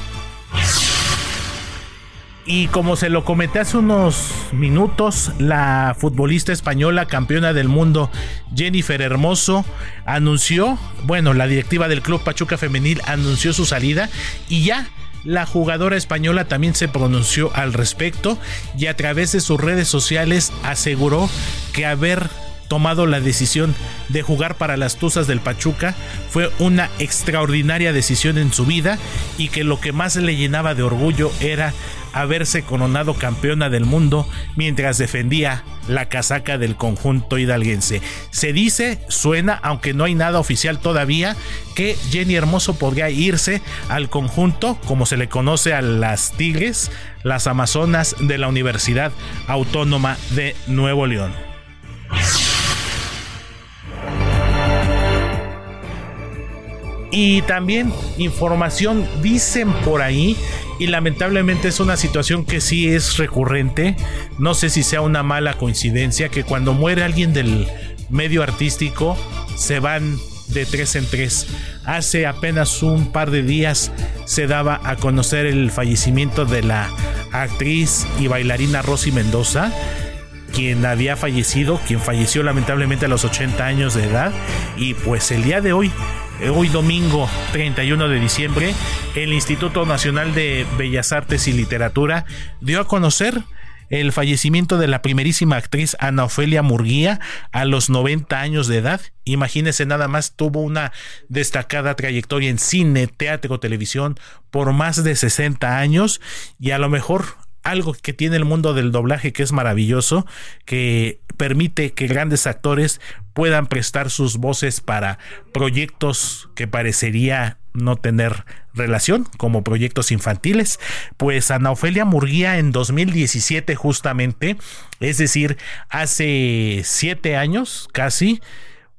Y como se lo comenté hace unos minutos, la futbolista española campeona del mundo Jennifer Hermoso anunció, bueno, la directiva del Club Pachuca Femenil anunció su salida y ya la jugadora española también se pronunció al respecto y a través de sus redes sociales aseguró que haber tomado la decisión de jugar para las Tuzas del Pachuca fue una extraordinaria decisión en su vida y que lo que más le llenaba de orgullo era haberse coronado campeona del mundo mientras defendía la casaca del conjunto hidalguense. Se dice, suena, aunque no hay nada oficial todavía, que Jenny Hermoso podría irse al conjunto, como se le conoce a las Tigres, las Amazonas de la Universidad Autónoma de Nuevo León. Y también información dicen por ahí y lamentablemente es una situación que sí es recurrente. No sé si sea una mala coincidencia que cuando muere alguien del medio artístico se van de tres en tres. Hace apenas un par de días se daba a conocer el fallecimiento de la actriz y bailarina Rosy Mendoza quien había fallecido, quien falleció lamentablemente a los 80 años de edad. Y pues el día de hoy hoy domingo 31 de diciembre, el Instituto Nacional de Bellas Artes y Literatura dio a conocer el fallecimiento de la primerísima actriz Ana Ofelia Murguía a los 90 años de edad. Imagínese nada más, tuvo una destacada trayectoria en cine, teatro, televisión por más de 60 años y a lo mejor algo que tiene el mundo del doblaje que es maravilloso, que permite que grandes actores puedan prestar sus voces para proyectos que parecería no tener relación, como proyectos infantiles. Pues Ana Ofelia Murguía en 2017 justamente, es decir, hace siete años casi,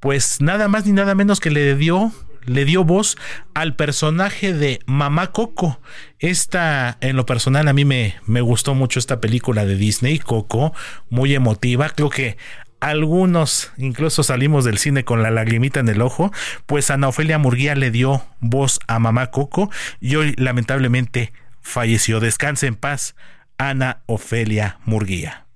pues nada más ni nada menos que le dio le dio voz al personaje de Mamá Coco. Esta, en lo personal, a mí me, me gustó mucho esta película de Disney, Coco, muy emotiva. Creo que algunos incluso salimos del cine con la lagrimita en el ojo, pues Ana Ofelia Murguía le dio voz a Mamá Coco y hoy lamentablemente falleció. Descanse en paz, Ana Ofelia Murguía.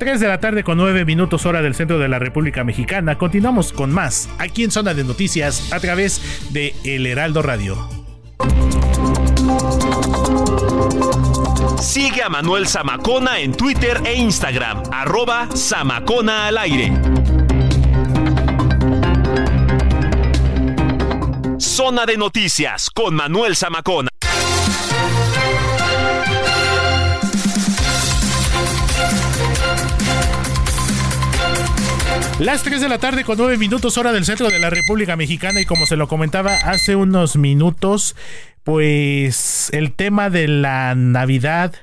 3 de la tarde con 9 minutos hora del centro de la República Mexicana. Continuamos con más aquí en Zona de Noticias a través de El Heraldo Radio. Sigue a Manuel Zamacona en Twitter e Instagram, arroba Zamacona al aire. Zona de Noticias con Manuel Zamacona. Las 3 de la tarde con 9 minutos hora del centro de la República Mexicana y como se lo comentaba hace unos minutos, pues el tema de la Navidad,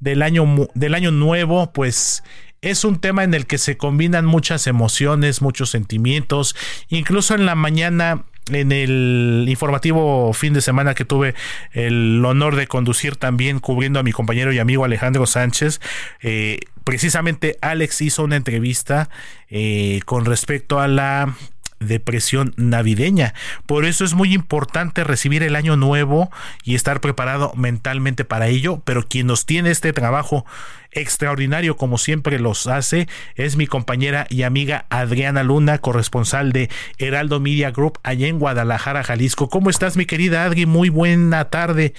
del año, del año nuevo, pues es un tema en el que se combinan muchas emociones, muchos sentimientos. Incluso en la mañana en el informativo fin de semana que tuve el honor de conducir también cubriendo a mi compañero y amigo Alejandro Sánchez, eh, precisamente Alex hizo una entrevista eh, con respecto a la depresión navideña. Por eso es muy importante recibir el año nuevo y estar preparado mentalmente para ello, pero quien nos tiene este trabajo extraordinario como siempre los hace es mi compañera y amiga Adriana Luna, corresponsal de Heraldo Media Group allá en Guadalajara, Jalisco. ¿Cómo estás mi querida Adri? Muy buena tarde.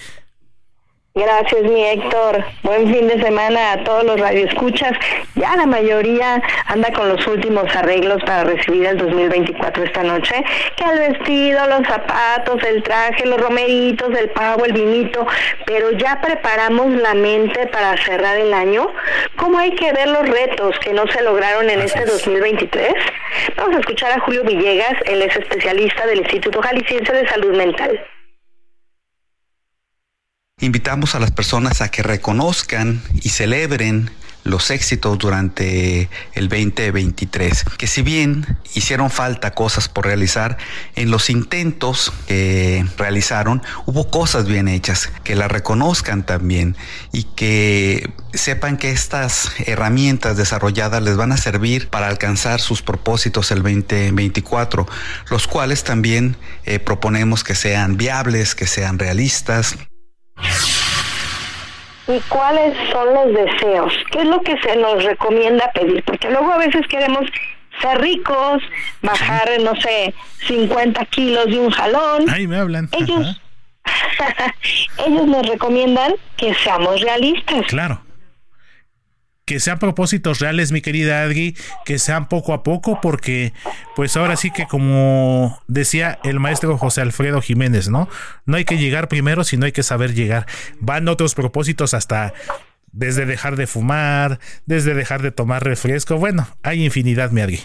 Gracias, mi Héctor. Buen fin de semana a todos los radioescuchas. Ya la mayoría anda con los últimos arreglos para recibir el 2024 esta noche. Que el vestido, los zapatos, el traje, los romeritos, el pavo, el vinito. Pero ya preparamos la mente para cerrar el año. ¿Cómo hay que ver los retos que no se lograron en este 2023? Vamos a escuchar a Julio Villegas. Él es especialista del Instituto Jalisciense de Salud Mental invitamos a las personas a que reconozcan y celebren los éxitos durante el 2023, que si bien hicieron falta cosas por realizar, en los intentos que realizaron hubo cosas bien hechas, que las reconozcan también y que sepan que estas herramientas desarrolladas les van a servir para alcanzar sus propósitos el 2024, los cuales también eh, proponemos que sean viables, que sean realistas, ¿Y cuáles son los deseos? ¿Qué es lo que se nos recomienda pedir? Porque luego a veces queremos ser ricos, bajar, no sé, 50 kilos de un jalón. Ahí me hablan. Ellos, ellos nos recomiendan que seamos realistas. Claro. Que sean propósitos reales, mi querida Adri, que sean poco a poco, porque pues ahora sí que como decía el maestro José Alfredo Jiménez, ¿no? No hay que llegar primero, sino hay que saber llegar. Van otros propósitos hasta desde dejar de fumar, desde dejar de tomar refresco, bueno, hay infinidad, mi Adri.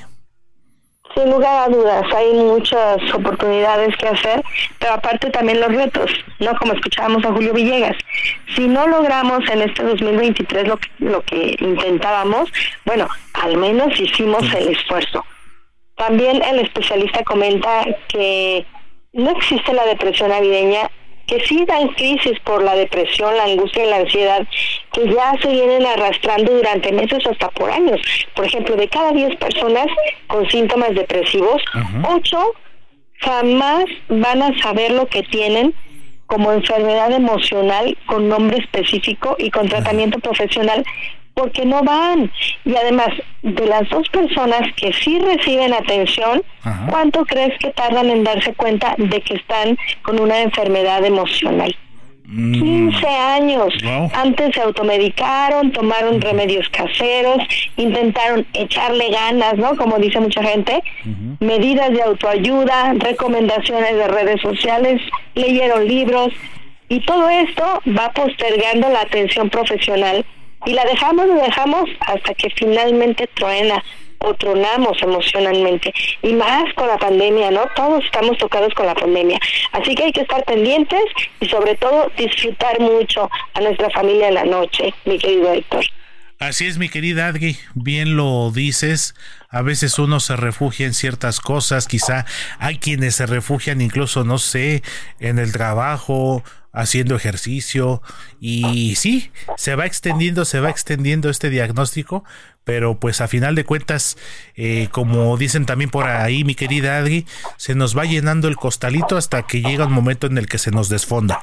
Sin lugar a dudas, hay muchas oportunidades que hacer, pero aparte también los retos, ¿no? Como escuchábamos a Julio Villegas. Si no logramos en este 2023 lo que, lo que intentábamos, bueno, al menos hicimos el esfuerzo. También el especialista comenta que no existe la depresión navideña que sí dan crisis por la depresión, la angustia y la ansiedad, que ya se vienen arrastrando durante meses hasta por años. Por ejemplo, de cada 10 personas con síntomas depresivos, 8 jamás van a saber lo que tienen como enfermedad emocional con nombre específico y con tratamiento profesional porque no van. Y además, de las dos personas que sí reciben atención, ¿cuánto crees que tardan en darse cuenta de que están con una enfermedad emocional? 15 mm. años. Antes se automedicaron, tomaron remedios caseros, intentaron echarle ganas, ¿no? Como dice mucha gente, medidas de autoayuda, recomendaciones de redes sociales, leyeron libros y todo esto va postergando la atención profesional y la dejamos y dejamos hasta que finalmente truena o tronamos emocionalmente y más con la pandemia, ¿no? Todos estamos tocados con la pandemia, así que hay que estar pendientes y sobre todo disfrutar mucho a nuestra familia en la noche, mi querido Héctor. Así es, mi querida Adri, bien lo dices. A veces uno se refugia en ciertas cosas, quizá hay quienes se refugian incluso, no sé, en el trabajo, haciendo ejercicio y sí, se va extendiendo, se va extendiendo este diagnóstico, pero pues a final de cuentas, eh, como dicen también por ahí mi querida Adri, se nos va llenando el costalito hasta que llega un momento en el que se nos desfonda.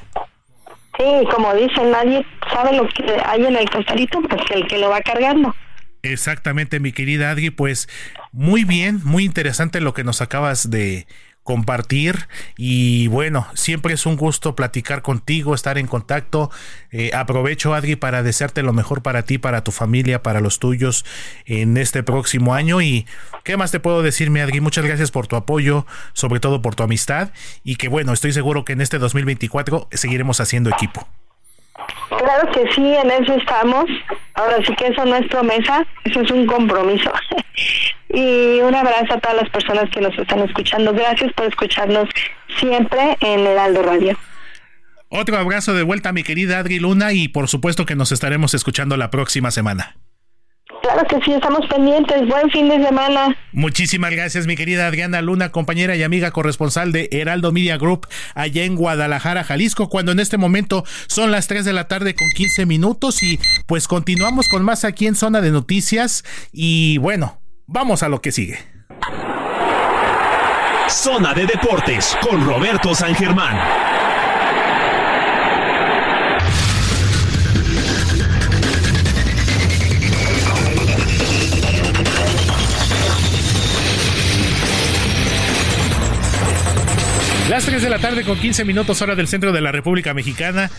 Sí, como dicen, nadie sabe lo que hay en el costalito, pues el que lo va cargando. Exactamente, mi querida Adri, pues muy bien, muy interesante lo que nos acabas de compartir y bueno, siempre es un gusto platicar contigo, estar en contacto. Eh, aprovecho, Adri, para desearte lo mejor para ti, para tu familia, para los tuyos en este próximo año. Y qué más te puedo decir, mi Adri, muchas gracias por tu apoyo, sobre todo por tu amistad y que bueno, estoy seguro que en este 2024 seguiremos haciendo equipo. Claro que sí, en eso estamos. Ahora sí que eso no es promesa, eso es un compromiso. y un abrazo a todas las personas que nos están escuchando. Gracias por escucharnos siempre en el Radio. Otro abrazo de vuelta, mi querida Adri Luna, y por supuesto que nos estaremos escuchando la próxima semana. Claro que sí, estamos pendientes. Buen fin de semana. Muchísimas gracias, mi querida Adriana Luna, compañera y amiga corresponsal de Heraldo Media Group allá en Guadalajara, Jalisco, cuando en este momento son las 3 de la tarde con 15 minutos y pues continuamos con más aquí en Zona de Noticias y bueno, vamos a lo que sigue. Zona de Deportes con Roberto San Germán. 3 de la tarde con 15 minutos hora del centro de la República Mexicana.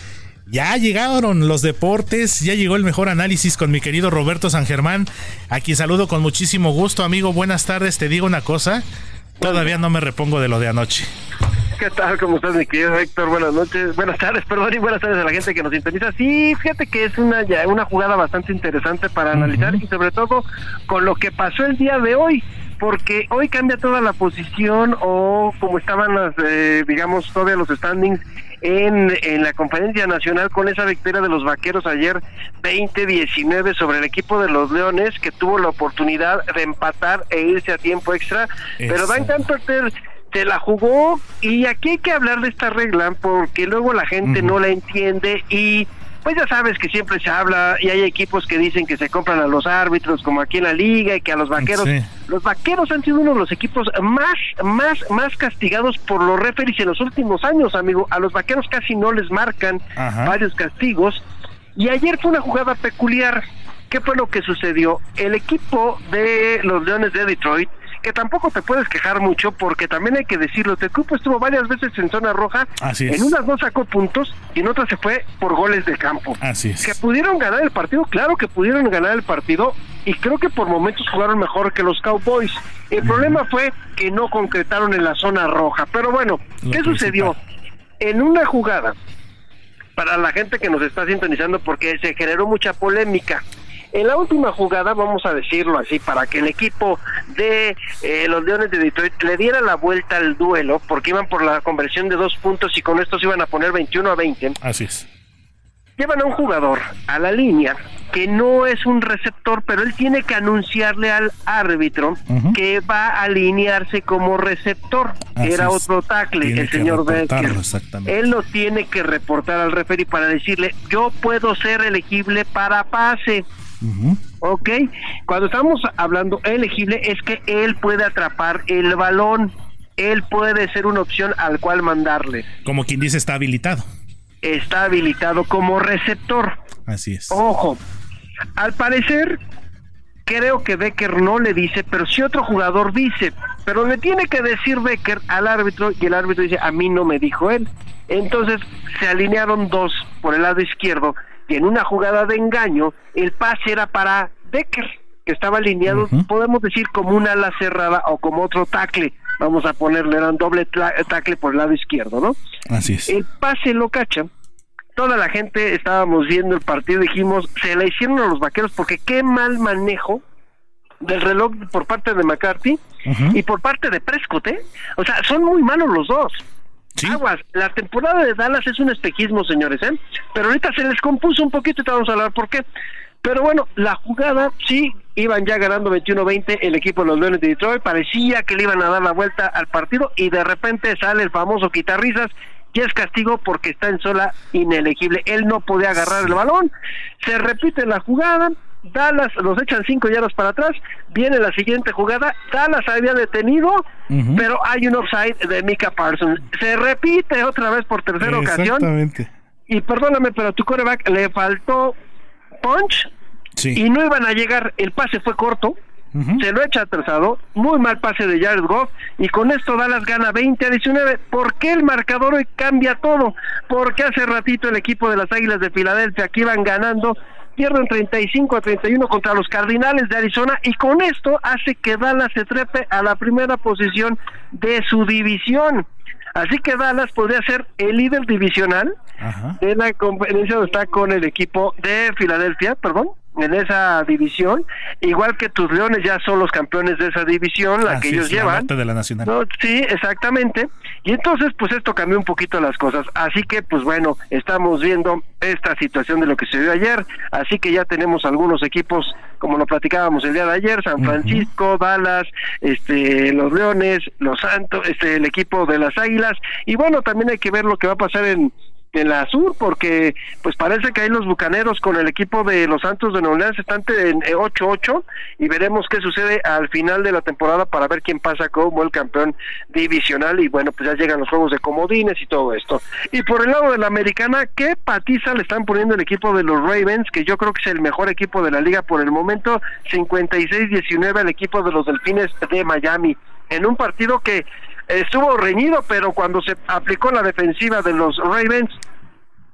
Ya llegaron los deportes, ya llegó el mejor análisis con mi querido Roberto San Germán, a quien saludo con muchísimo gusto, amigo. Buenas tardes, te digo una cosa, todavía no me repongo de lo de anoche. ¿Qué tal? ¿Cómo estás, mi querido Héctor? Buenas noches, buenas tardes, perdón, y buenas tardes a la gente que nos sintoniza. Sí, fíjate que es una, ya, una jugada bastante interesante para analizar y sobre todo con lo que pasó el día de hoy porque hoy cambia toda la posición o como estaban las, eh, digamos, todavía los standings en, en la conferencia nacional con esa victoria de los vaqueros ayer 20-19 sobre el equipo de los Leones que tuvo la oportunidad de empatar e irse a tiempo extra, pero Dan Cantorter se la jugó y aquí hay que hablar de esta regla porque luego la gente no la entiende y pues ya sabes que siempre se habla y hay equipos que dicen que se compran a los árbitros como aquí en la liga y que a los vaqueros. Los vaqueros han sido uno de los equipos más más más castigados por los referees en los últimos años amigo. A los vaqueros casi no les marcan varios castigos. Y ayer fue una jugada peculiar. Qué fue lo que sucedió el equipo de los Leones de Detroit que tampoco te puedes quejar mucho porque también hay que decirlo, tu equipo estuvo varias veces en zona roja, Así en unas no sacó puntos y en otras se fue por goles de campo. Así es. Que pudieron ganar el partido, claro que pudieron ganar el partido y creo que por momentos jugaron mejor que los Cowboys. El problema fue que no concretaron en la zona roja. Pero bueno, Lo ¿qué sucedió? En una jugada, para la gente que nos está sintonizando, porque se generó mucha polémica. En la última jugada, vamos a decirlo así, para que el equipo de eh, los Leones de Detroit le diera la vuelta al duelo, porque iban por la conversión de dos puntos y con esto se iban a poner 21 a 20 Así es. llevan a un jugador a la línea que no es un receptor, pero él tiene que anunciarle al árbitro que va a alinearse como receptor. Así Era otro tackle, Tiene el señor Becker. Él lo tiene que reportar al referee para decirle, yo puedo ser elegible para pase. Ok, cuando estamos hablando elegible es que él puede atrapar el balón, él puede ser una opción al cual mandarle. Como quien dice, está habilitado. Está habilitado como receptor. Así es. Ojo, al parecer, creo que Becker no le dice, pero si otro jugador dice, pero le tiene que decir Becker al árbitro y el árbitro dice, a mí no me dijo él. Entonces se alinearon dos por el lado izquierdo y en una jugada de engaño el pase era para Becker, que estaba alineado, podemos decir como una ala cerrada o como otro tackle. Vamos a ponerle, era un doble tla- tackle por el lado izquierdo, ¿no? Así es. El pase lo cacha. Toda la gente estábamos viendo el partido, dijimos, se la hicieron a los vaqueros porque qué mal manejo del reloj por parte de McCarthy y por parte de Prescott, ¿eh? O sea, son muy malos los dos. Aguas, la temporada de Dallas es un espejismo, señores, ¿eh? Pero ahorita se les compuso un poquito y te vamos a hablar por qué. Pero bueno, la jugada, sí, iban ya ganando 21-20 el equipo de los Leones de Detroit, parecía que le iban a dar la vuelta al partido y de repente sale el famoso quitarrisas y es castigo porque está en sola inelegible. Él no podía agarrar el balón, se repite la jugada, Dallas los echan cinco yardas para atrás, viene la siguiente jugada, Dallas había detenido, pero hay un offside de Mika Parsons. Se repite otra vez por tercera ocasión Exactamente. y perdóname, pero a tu coreback le faltó punch y no iban a llegar, el pase fue corto, se lo echa atrasado, muy mal pase de Jared Goff y con esto Dallas gana 20 a 19. ¿Por qué el marcador hoy cambia todo? Porque hace ratito el equipo de las Águilas de Filadelfia que iban ganando pierden 35 a 31 contra los Cardinales de Arizona y con esto hace que Dallas se trepe a la primera posición de su división. Así que Dallas podría ser el líder divisional de la conferencia donde está con el equipo de Filadelfia, perdón, en esa división, igual que tus Leones ya son los campeones de esa división, la Así que ellos es, la llevan. norte de la nacional. No, sí, exactamente. Y entonces, pues esto cambió un poquito las cosas. Así que, pues bueno, estamos viendo esta situación de lo que se dio ayer. Así que ya tenemos algunos equipos, como lo platicábamos el día de ayer, San Francisco, Dallas, este, los Leones, los Santos, este, el equipo de las Águilas. Y bueno, también hay que ver lo que va a pasar en en la sur porque pues parece que ahí los bucaneros con el equipo de los Santos de Nueva están en eh, 8-8 y veremos qué sucede al final de la temporada para ver quién pasa como el campeón divisional y bueno pues ya llegan los juegos de comodines y todo esto. Y por el lado de la americana qué patiza le están poniendo el equipo de los Ravens que yo creo que es el mejor equipo de la liga por el momento 56-19 al equipo de los Delfines de Miami. En un partido que estuvo reñido, pero cuando se aplicó la defensiva de los Ravens,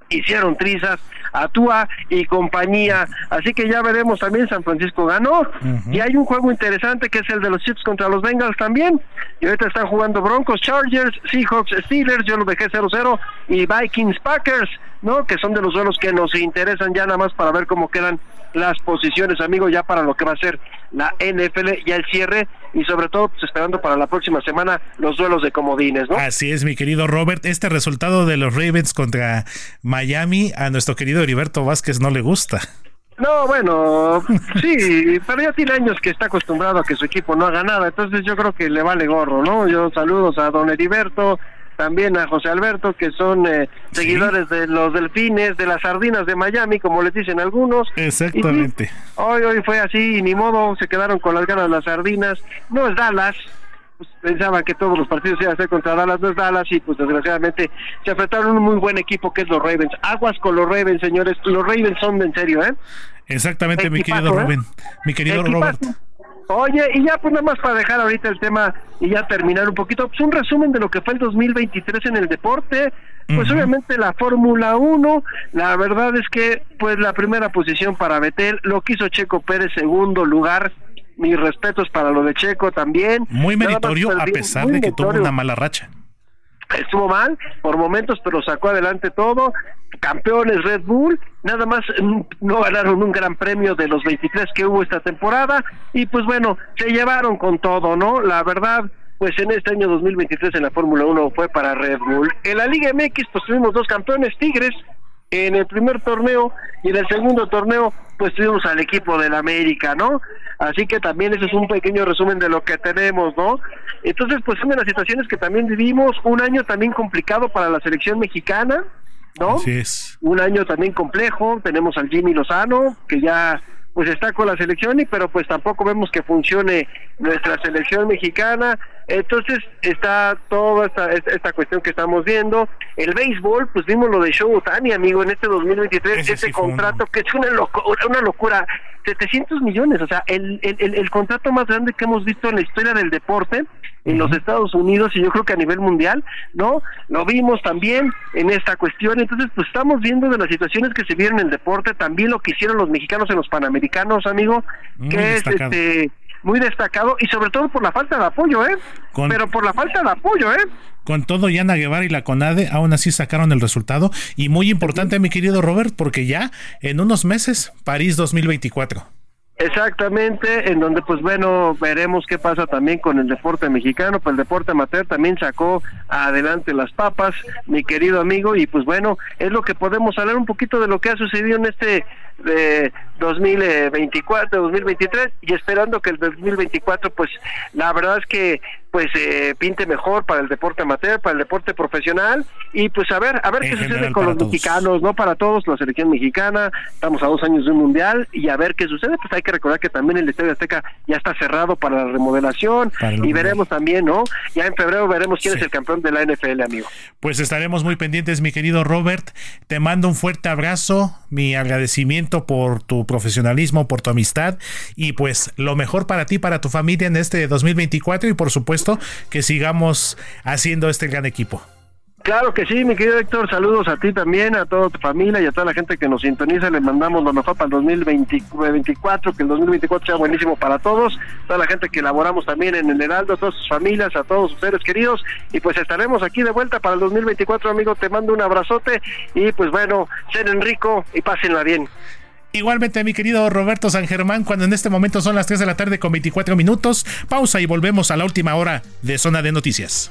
hicieron trizas a Tua y compañía. Así que ya veremos también, San Francisco ganó. Y hay un juego interesante que es el de los Chiefs contra los Bengals también. Y ahorita están jugando Broncos, Chargers, Seahawks, Steelers, yo los dejé 0-0, y Vikings, Packers, ¿no? Que son de los duelos que nos interesan ya nada más para ver cómo quedan las posiciones, amigo, ya para lo que va a ser la NFL, ya el cierre y sobre todo pues, esperando para la próxima semana los duelos de comodines, ¿no? Así es, mi querido Robert. Este resultado de los Ravens contra Miami a nuestro querido Heriberto Vázquez no le gusta. No, bueno, sí, pero ya tiene años que está acostumbrado a que su equipo no haga nada, entonces yo creo que le vale gorro, ¿no? Yo saludos a don Heriberto, también a José Alberto, que son eh, seguidores de los delfines, de las sardinas de Miami, como les dicen algunos. Exactamente. Y hoy, hoy fue así, y ni modo, se quedaron con las ganas las sardinas. No es Dallas, pues, pensaban que todos los partidos iban a ser contra Dallas, no es Dallas, y pues desgraciadamente se enfrentaron un muy buen equipo que es los Ravens. Aguas con los Ravens, señores, los Ravens son de en serio, ¿eh? Exactamente, mi querido ¿eh? Rubén. Mi querido Equipazo. Robert. Oye, y ya pues nada más para dejar ahorita el tema y ya terminar un poquito, pues un resumen de lo que fue el 2023 en el deporte. Pues obviamente la Fórmula 1, la verdad es que pues la primera posición para Betel, lo quiso Checo Pérez segundo lugar, mis respetos para lo de Checo también. Muy meritorio a pesar de que tuvo una mala racha estuvo mal por momentos, pero sacó adelante todo. Campeones Red Bull, nada más mm, no ganaron un gran premio de los 23 que hubo esta temporada y pues bueno, se llevaron con todo, ¿no? La verdad, pues en este año 2023 en la Fórmula 1 fue para Red Bull. En la Liga MX pues tuvimos dos campeones, Tigres, en el primer torneo y en el segundo torneo pues tuvimos al equipo del América, ¿no? Así que también ese es un pequeño resumen de lo que tenemos, ¿no? Entonces pues son de las situaciones que también vivimos, un año también complicado para la selección mexicana, ¿no? Así es. Un año también complejo, tenemos al Jimmy Lozano, que ya pues está con la selección y pero pues tampoco vemos que funcione nuestra selección mexicana. Entonces está toda esta, esta cuestión que estamos viendo. El béisbol pues vimos lo de Show Tani amigo en este 2023 ese, contrato que es una locura, una locura. 700 millones o sea el, el, el contrato más grande que hemos visto en la historia del deporte en los Estados Unidos y yo creo que a nivel mundial, ¿no? Lo vimos también en esta cuestión, entonces pues estamos viendo de las situaciones que se vieron en el deporte, también lo que hicieron los mexicanos en los Panamericanos, amigo, que es este muy destacado y sobre todo por la falta de apoyo, ¿eh? Pero por la falta de apoyo, ¿eh? Con todo, Yana Guevara y la CONADE aún así sacaron el resultado. Y muy importante, mi querido Robert, porque ya en unos meses, París 2024. Exactamente, en donde pues bueno, veremos qué pasa también con el deporte mexicano, pues el deporte amateur también sacó adelante las papas, mi querido amigo, y pues bueno, es lo que podemos hablar un poquito de lo que ha sucedido en este de 2024, 2023 y esperando que el 2024 pues la verdad es que pues eh, pinte mejor para el deporte amateur, para el deporte profesional y pues a ver, a ver qué sucede con los mexicanos, no para todos, la selección mexicana, estamos a dos años de un mundial y a ver qué sucede, pues hay que recordar que también el Estadio Azteca ya está cerrado para la remodelación y veremos también, ¿no? Ya en febrero veremos quién es el campeón de la NFL, amigo. Pues estaremos muy pendientes, mi querido Robert, te mando un fuerte abrazo, mi agradecimiento por tu profesionalismo, por tu amistad y pues lo mejor para ti, para tu familia en este 2024 y por supuesto que sigamos haciendo este gran equipo. Claro que sí, mi querido Héctor, saludos a ti también, a toda tu familia y a toda la gente que nos sintoniza, le mandamos lo mejor para el 2024, que el 2024 sea buenísimo para todos, toda la gente que elaboramos también en el Heraldo, a todas sus familias, a todos sus seres queridos, y pues estaremos aquí de vuelta para el 2024, amigo, te mando un abrazote, y pues bueno, sean rico y pásenla bien. Igualmente, mi querido Roberto San Germán, cuando en este momento son las 3 de la tarde con 24 minutos, pausa y volvemos a la última hora de Zona de Noticias.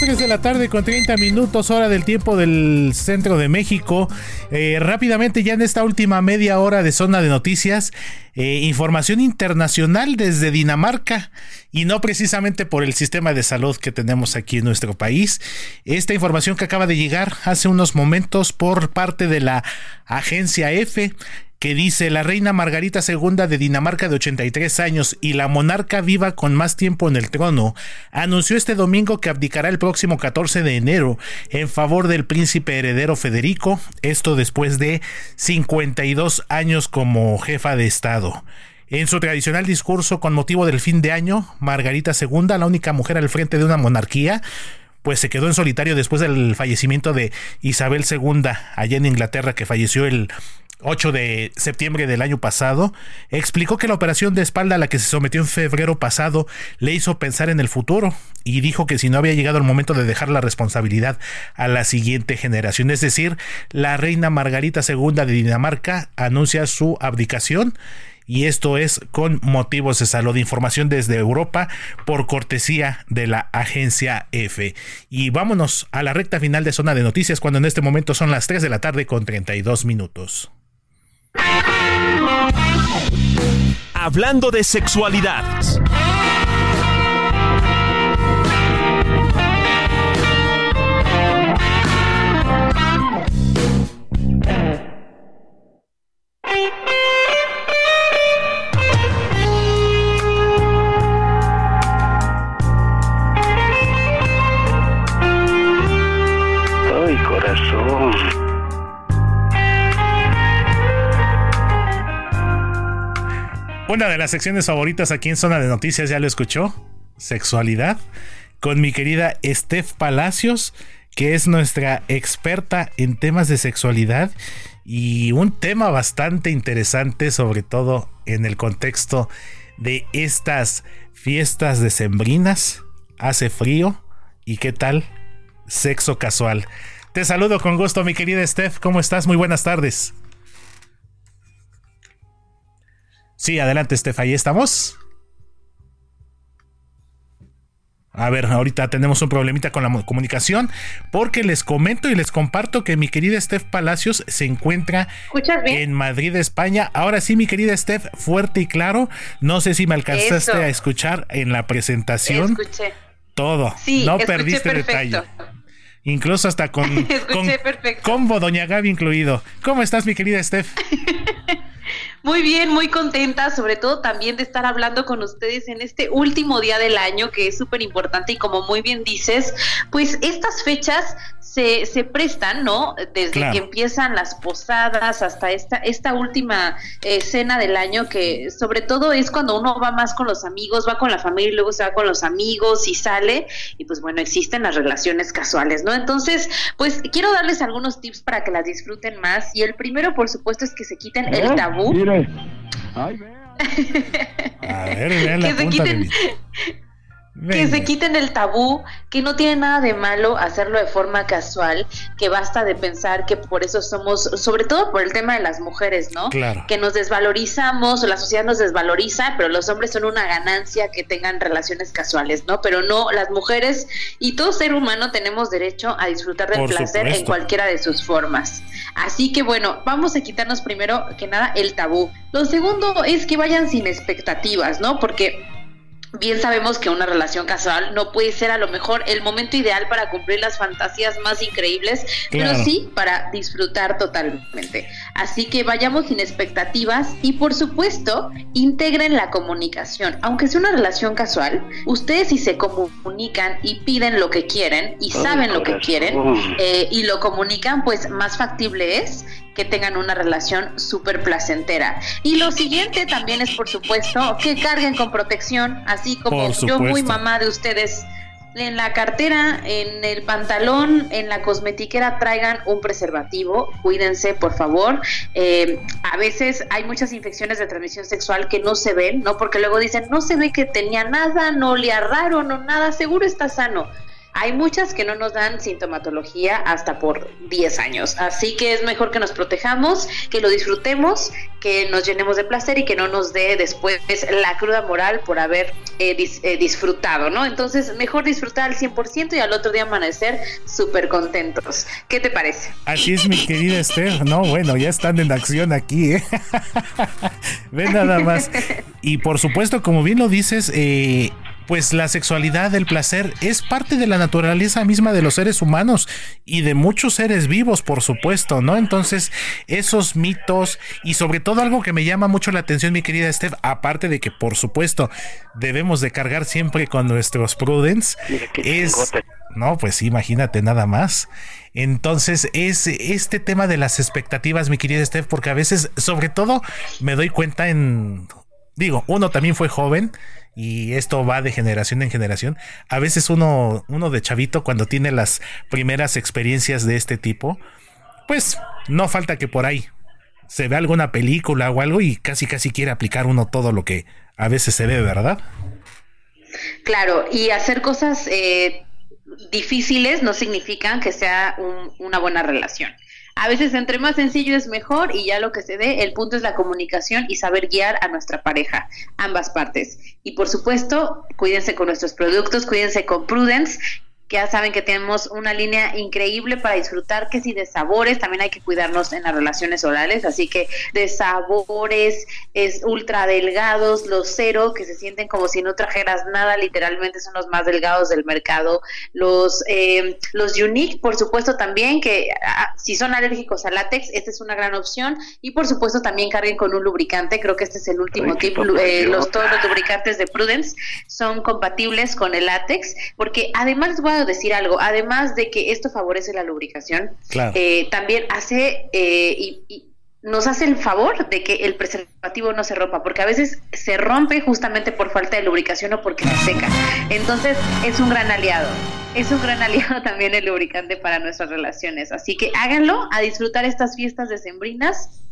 3 de la tarde con 30 minutos hora del tiempo del centro de México. Eh, rápidamente ya en esta última media hora de zona de noticias, eh, información internacional desde Dinamarca y no precisamente por el sistema de salud que tenemos aquí en nuestro país. Esta información que acaba de llegar hace unos momentos por parte de la agencia F que dice la reina Margarita II de Dinamarca de 83 años y la monarca viva con más tiempo en el trono, anunció este domingo que abdicará el próximo 14 de enero en favor del príncipe heredero Federico, esto después de 52 años como jefa de Estado. En su tradicional discurso con motivo del fin de año, Margarita II, la única mujer al frente de una monarquía, pues se quedó en solitario después del fallecimiento de Isabel II allá en Inglaterra, que falleció el 8 de septiembre del año pasado, explicó que la operación de espalda a la que se sometió en febrero pasado le hizo pensar en el futuro y dijo que si no había llegado el momento de dejar la responsabilidad a la siguiente generación, es decir, la reina Margarita II de Dinamarca anuncia su abdicación y esto es con motivos de salud. Información desde Europa por cortesía de la agencia F. Y vámonos a la recta final de zona de noticias cuando en este momento son las 3 de la tarde con 32 minutos. Hablando de sexualidad. Una de las secciones favoritas aquí en Zona de Noticias, ya lo escuchó, sexualidad, con mi querida Steph Palacios, que es nuestra experta en temas de sexualidad y un tema bastante interesante, sobre todo en el contexto de estas fiestas decembrinas. Hace frío y qué tal sexo casual. Te saludo con gusto, mi querida Steph. ¿Cómo estás? Muy buenas tardes. Sí, adelante, Steph. Ahí estamos. A ver, ahorita tenemos un problemita con la comunicación porque les comento y les comparto que mi querida Steph Palacios se encuentra en Madrid, España. Ahora sí, mi querida Steph, fuerte y claro. No sé si me alcanzaste Eso. a escuchar en la presentación. Escuché. Todo. Sí, no perdiste perfecto. detalle. Incluso hasta con, con combo Doña Gaby incluido. ¿Cómo estás, mi querida Steph? Muy bien, muy contenta, sobre todo también de estar hablando con ustedes en este último día del año, que es súper importante y como muy bien dices, pues estas fechas se, se prestan, ¿no? Desde Claro. que empiezan las posadas hasta esta, esta última eh, cena del año, que sobre todo es cuando uno va más con los amigos, va con la familia y luego se va con los amigos y sale, y pues bueno, existen las relaciones casuales, ¿no? Entonces, pues quiero darles algunos tips para que las disfruten más, y el primero, por supuesto, es que se quiten el tabú. A ver, vean la Que se punta quiten- Que se quiten el tabú, que no tiene nada de malo hacerlo de forma casual, que basta de pensar que por eso somos, sobre todo por el tema de las mujeres, ¿no? Claro. Que nos desvalorizamos, o la sociedad nos desvaloriza, pero los hombres son una ganancia que tengan relaciones casuales, ¿no? Pero no, las mujeres y todo ser humano tenemos derecho a disfrutar del Por placer en cualquiera de sus formas. Así que bueno, vamos a quitarnos primero que nada el tabú. Lo segundo es que vayan sin expectativas, ¿no? Porque Bien sabemos que una relación casual no puede ser a lo mejor el momento ideal para cumplir las fantasías más increíbles, Claro. pero sí para disfrutar totalmente. Así que vayamos sin expectativas y por supuesto integren la comunicación. Aunque sea una relación casual, ustedes si se comunican y piden lo que quieren y Ay, saben lo que quieren eh, y lo comunican, pues más factible es que tengan una relación súper placentera. Y lo siguiente también es, por supuesto, que carguen con protección, así como yo, muy mamá de ustedes. En la cartera, en el pantalón, en la cosmetiquera traigan un preservativo, cuídense por favor. Eh, a veces hay muchas infecciones de transmisión sexual que no se ven, ¿no? Porque luego dicen, no se ve que tenía nada, no olía raro, no nada, seguro está sano. Hay muchas que no nos dan sintomatología hasta por 10 años, así que es mejor que nos protejamos, que lo disfrutemos, que nos llenemos de placer y que no nos dé después la cruda moral por haber eh, dis- eh, disfrutado, ¿no? Entonces, mejor disfrutar al 100% y al otro día amanecer súper contentos. ¿Qué te parece? Así es, mi querida Esther. No, bueno, ya están en acción aquí, ¿eh? Ve nada más. Y por supuesto, como bien lo dices, eh, pues la sexualidad, el placer, es parte de la naturaleza misma de los seres humanos y de muchos seres vivos, por supuesto, ¿no? Entonces, esos mitos y sobre todo algo que me llama mucho la atención, mi querida Steph, aparte de que, por supuesto, debemos de cargar siempre con nuestros prudence, es... No, pues imagínate nada más. Entonces, es este tema de las expectativas, mi querida Steph, porque a veces, sobre todo, me doy cuenta en. Digo, uno también fue joven y esto va de generación en generación. A veces uno, uno de chavito, cuando tiene las primeras experiencias de este tipo, pues no falta que por ahí se ve alguna película o algo y casi casi quiere aplicar uno todo lo que a veces se ve, ¿verdad? Claro, y hacer cosas eh, difíciles no significan que sea un- una buena relación. A veces entre más sencillo es mejor y ya lo que se dé, el punto es la comunicación y saber guiar a nuestra pareja, ambas partes. Y por supuesto, cuídense con nuestros productos, cuídense con Prudence que ya saben que tenemos una línea increíble para disfrutar, que si de sabores, también hay que cuidarnos en las relaciones orales, así que de sabores es ultra delgados, los cero, que se sienten como si no trajeras nada, literalmente son los más delgados del mercado, los, eh, los unique, por supuesto también, que ah, si son alérgicos al látex, esta es una gran opción, y por supuesto también carguen con un lubricante, creo que este es el último tip, eh, los, todos los lubricantes de Prudence son compatibles con el látex, porque además les voy a decir algo, además de que esto favorece la lubricación, eh, también hace eh, y, nos hace el favor de que el preservativo no se rompa, porque a veces se rompe justamente por falta de lubricación o porque se seca. Entonces es un gran aliado. Es un gran aliado también el lubricante para nuestras relaciones. Así que háganlo a disfrutar estas fiestas decembrinas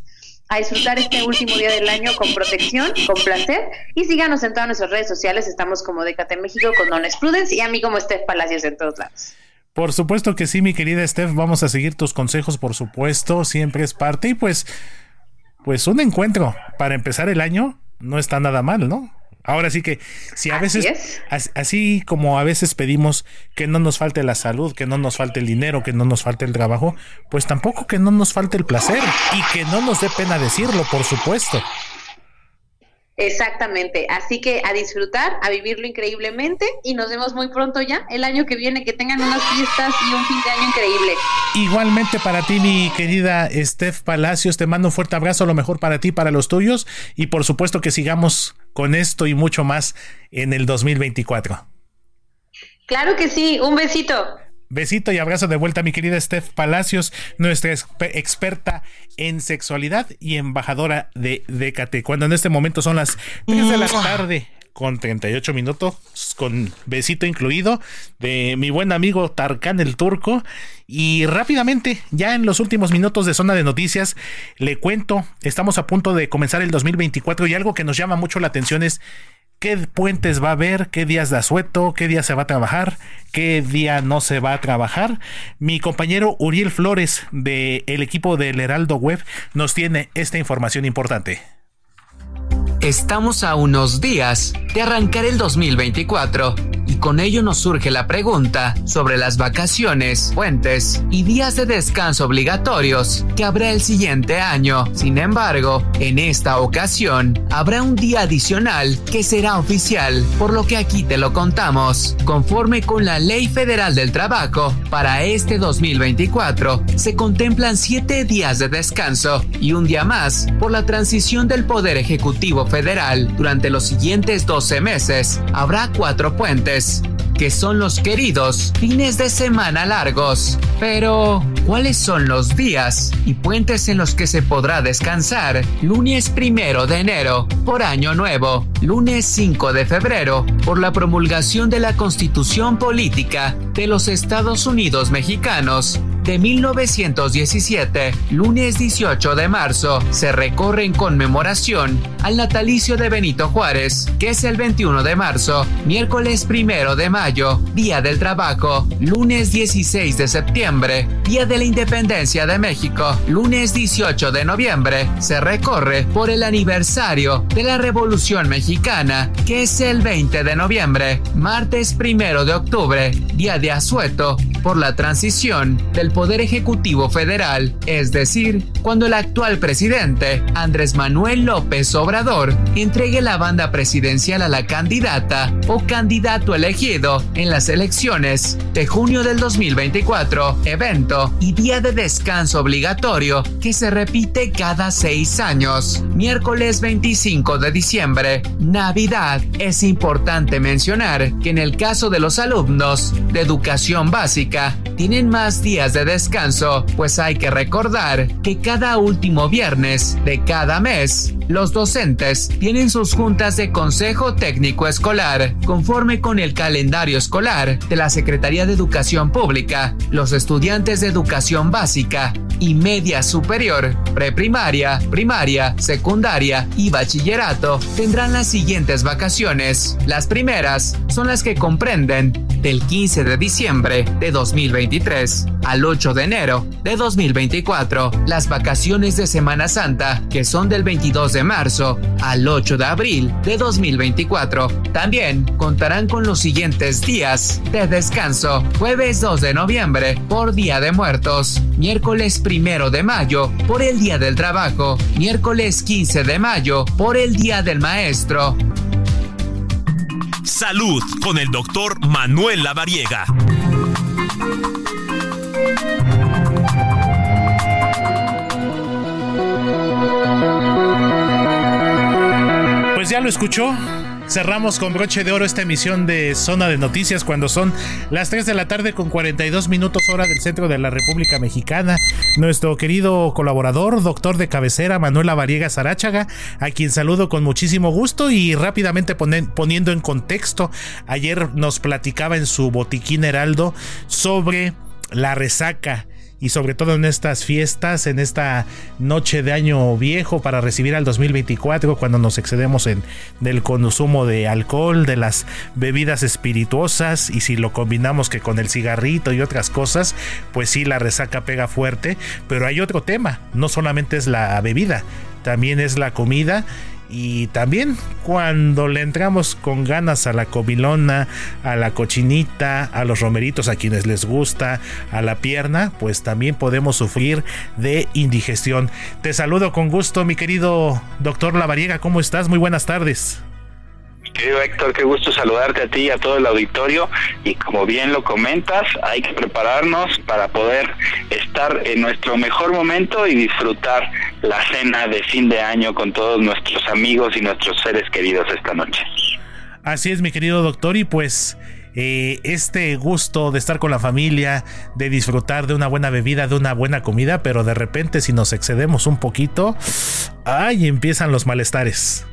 a disfrutar este último día del año con protección, con placer. Y síganos en todas nuestras redes sociales. Estamos como Decate México con Don Prudence y a mí como Steph Palacios en todos lados. Por supuesto que sí, mi querida Steph. Vamos a seguir tus consejos, por supuesto. Siempre es parte. Y pues, pues un encuentro para empezar el año no está nada mal, ¿no? Ahora sí que si a veces, así, como a veces pedimos que no nos falte la salud, que no nos falte el dinero, que no nos falte el trabajo, pues tampoco que no nos falte el placer y que no nos dé pena decirlo, por supuesto. Exactamente, así que a disfrutar, a vivirlo increíblemente y nos vemos muy pronto ya, el año que viene, que tengan unas fiestas y un fin de año increíble. Igualmente para ti, mi querida Steph Palacios, te mando un fuerte abrazo, lo mejor para ti, para los tuyos y por supuesto que sigamos con esto y mucho más en el 2024. Claro que sí, un besito. Besito y abrazo de vuelta, mi querida Steph Palacios, nuestra experta en sexualidad y embajadora de Décate. Cuando en este momento son las 3 de la tarde con 38 minutos, con besito incluido, de mi buen amigo Tarkan el Turco. Y rápidamente, ya en los últimos minutos de zona de noticias, le cuento, estamos a punto de comenzar el 2024 y algo que nos llama mucho la atención es qué puentes va a haber, qué días de asueto, qué día se va a trabajar, qué día no se va a trabajar. Mi compañero Uriel Flores del equipo del Heraldo Web nos tiene esta información importante. Estamos a unos días de arrancar el 2024 y con ello nos surge la pregunta sobre las vacaciones, puentes y días de descanso obligatorios que habrá el siguiente año. Sin embargo, en esta ocasión habrá un día adicional que será oficial, por lo que aquí te lo contamos. Conforme con la Ley Federal del Trabajo, para este 2024 se contemplan siete días de descanso y un día más por la transición del Poder Ejecutivo Federal. Durante los siguientes 12 meses habrá cuatro puentes que son los queridos fines de semana largos. Pero, ¿cuáles son los días y puentes en los que se podrá descansar? Lunes primero de enero, por Año Nuevo. Lunes 5 de febrero, por la promulgación de la Constitución Política de los Estados Unidos Mexicanos de 1917, lunes 18 de marzo, se recorre en conmemoración al natalicio de Benito Juárez, que es el 21 de marzo, miércoles 1 de mayo, Día del Trabajo, lunes 16 de septiembre, Día de la Independencia de México, lunes 18 de noviembre, se recorre por el aniversario de la Revolución Mexicana, que es el 20 de noviembre, martes 1 de octubre, Día de Asueto, por la transición del Poder Ejecutivo Federal, es decir, cuando el actual presidente, Andrés Manuel López Obrador, entregue la banda presidencial a la candidata o candidato elegido en las elecciones de junio del 2024, evento y día de descanso obligatorio que se repite cada seis años. Miércoles 25 de diciembre, Navidad. Es importante mencionar que en el caso de los alumnos de educación básica, tienen más días de descanso, pues hay que recordar que cada último viernes de cada mes, los docentes tienen sus juntas de consejo técnico escolar, conforme con el calendario escolar de la Secretaría de Educación Pública. Los estudiantes de educación básica y media superior, preprimaria, primaria, secundaria y bachillerato tendrán las siguientes vacaciones. Las primeras son las que comprenden del 15 de diciembre de 2023 al 8 de enero de 2024. Las vacaciones de Semana Santa, que son del 22 de marzo al 8 de abril de 2024. También contarán con los siguientes días de descanso. Jueves 2 de noviembre por Día de Muertos. Miércoles 1 de mayo por el Día del Trabajo. Miércoles 15 de mayo por el Día del Maestro. Salud con el doctor Manuel Lavariega. Pues ya lo escuchó. Cerramos con broche de oro esta emisión de Zona de Noticias cuando son las 3 de la tarde con 42 minutos hora del centro de la República Mexicana. Nuestro querido colaborador, doctor de cabecera, Manuela Variega Zaráchaga, a quien saludo con muchísimo gusto y rápidamente poniendo en contexto, ayer nos platicaba en su botiquín Heraldo sobre la resaca y sobre todo en estas fiestas, en esta noche de año viejo para recibir al 2024 cuando nos excedemos en del consumo de alcohol, de las bebidas espirituosas y si lo combinamos que con el cigarrito y otras cosas, pues sí la resaca pega fuerte, pero hay otro tema, no solamente es la bebida, también es la comida y también cuando le entramos con ganas a la cobilona, a la cochinita, a los romeritos a quienes les gusta, a la pierna, pues también podemos sufrir de indigestión. Te saludo con gusto, mi querido doctor Lavariega, ¿cómo estás? Muy buenas tardes. Querido Héctor, qué gusto saludarte a ti y a todo el auditorio. Y como bien lo comentas, hay que prepararnos para poder estar en nuestro mejor momento y disfrutar la cena de fin de año con todos nuestros amigos y nuestros seres queridos esta noche. Así es, mi querido doctor, y pues eh, este gusto de estar con la familia, de disfrutar de una buena bebida, de una buena comida, pero de repente si nos excedemos un poquito, ay, empiezan los malestares.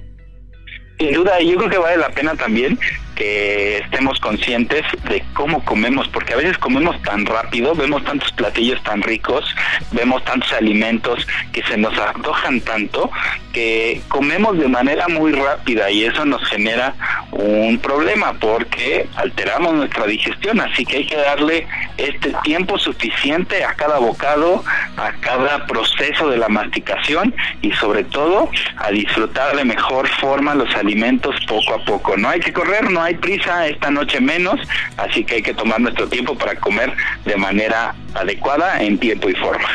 Sin duda, yo creo que vale la pena también que estemos conscientes de cómo comemos, porque a veces comemos tan rápido, vemos tantos platillos tan ricos, vemos tantos alimentos que se nos antojan tanto, que comemos de manera muy rápida y eso nos genera un problema porque alteramos nuestra digestión, así que hay que darle este tiempo suficiente a cada bocado, a cada proceso de la masticación y sobre todo a disfrutar de mejor forma los alimentos poco a poco. No hay que correr, no hay prisa, esta noche menos, así que hay que tomar nuestro tiempo para comer de manera adecuada en tiempo y forma.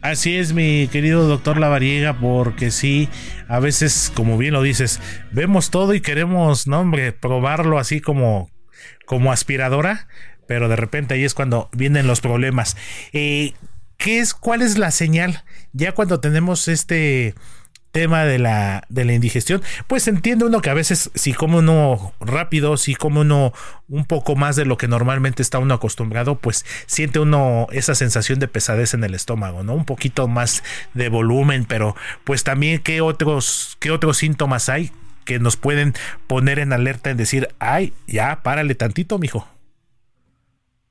Así es, mi querido doctor Lavariega, porque sí, a veces, como bien lo dices, vemos todo y queremos, no hombre, probarlo así como, como aspiradora, pero de repente ahí es cuando vienen los problemas. Eh, ¿qué es, ¿Cuál es la señal? Ya cuando tenemos este tema de la, de la indigestión, pues entiende uno que a veces si come uno rápido, si come uno un poco más de lo que normalmente está uno acostumbrado, pues siente uno esa sensación de pesadez en el estómago, ¿no? Un poquito más de volumen, pero pues también qué otros, qué otros síntomas hay que nos pueden poner en alerta en decir, ay, ya, párale tantito, mijo.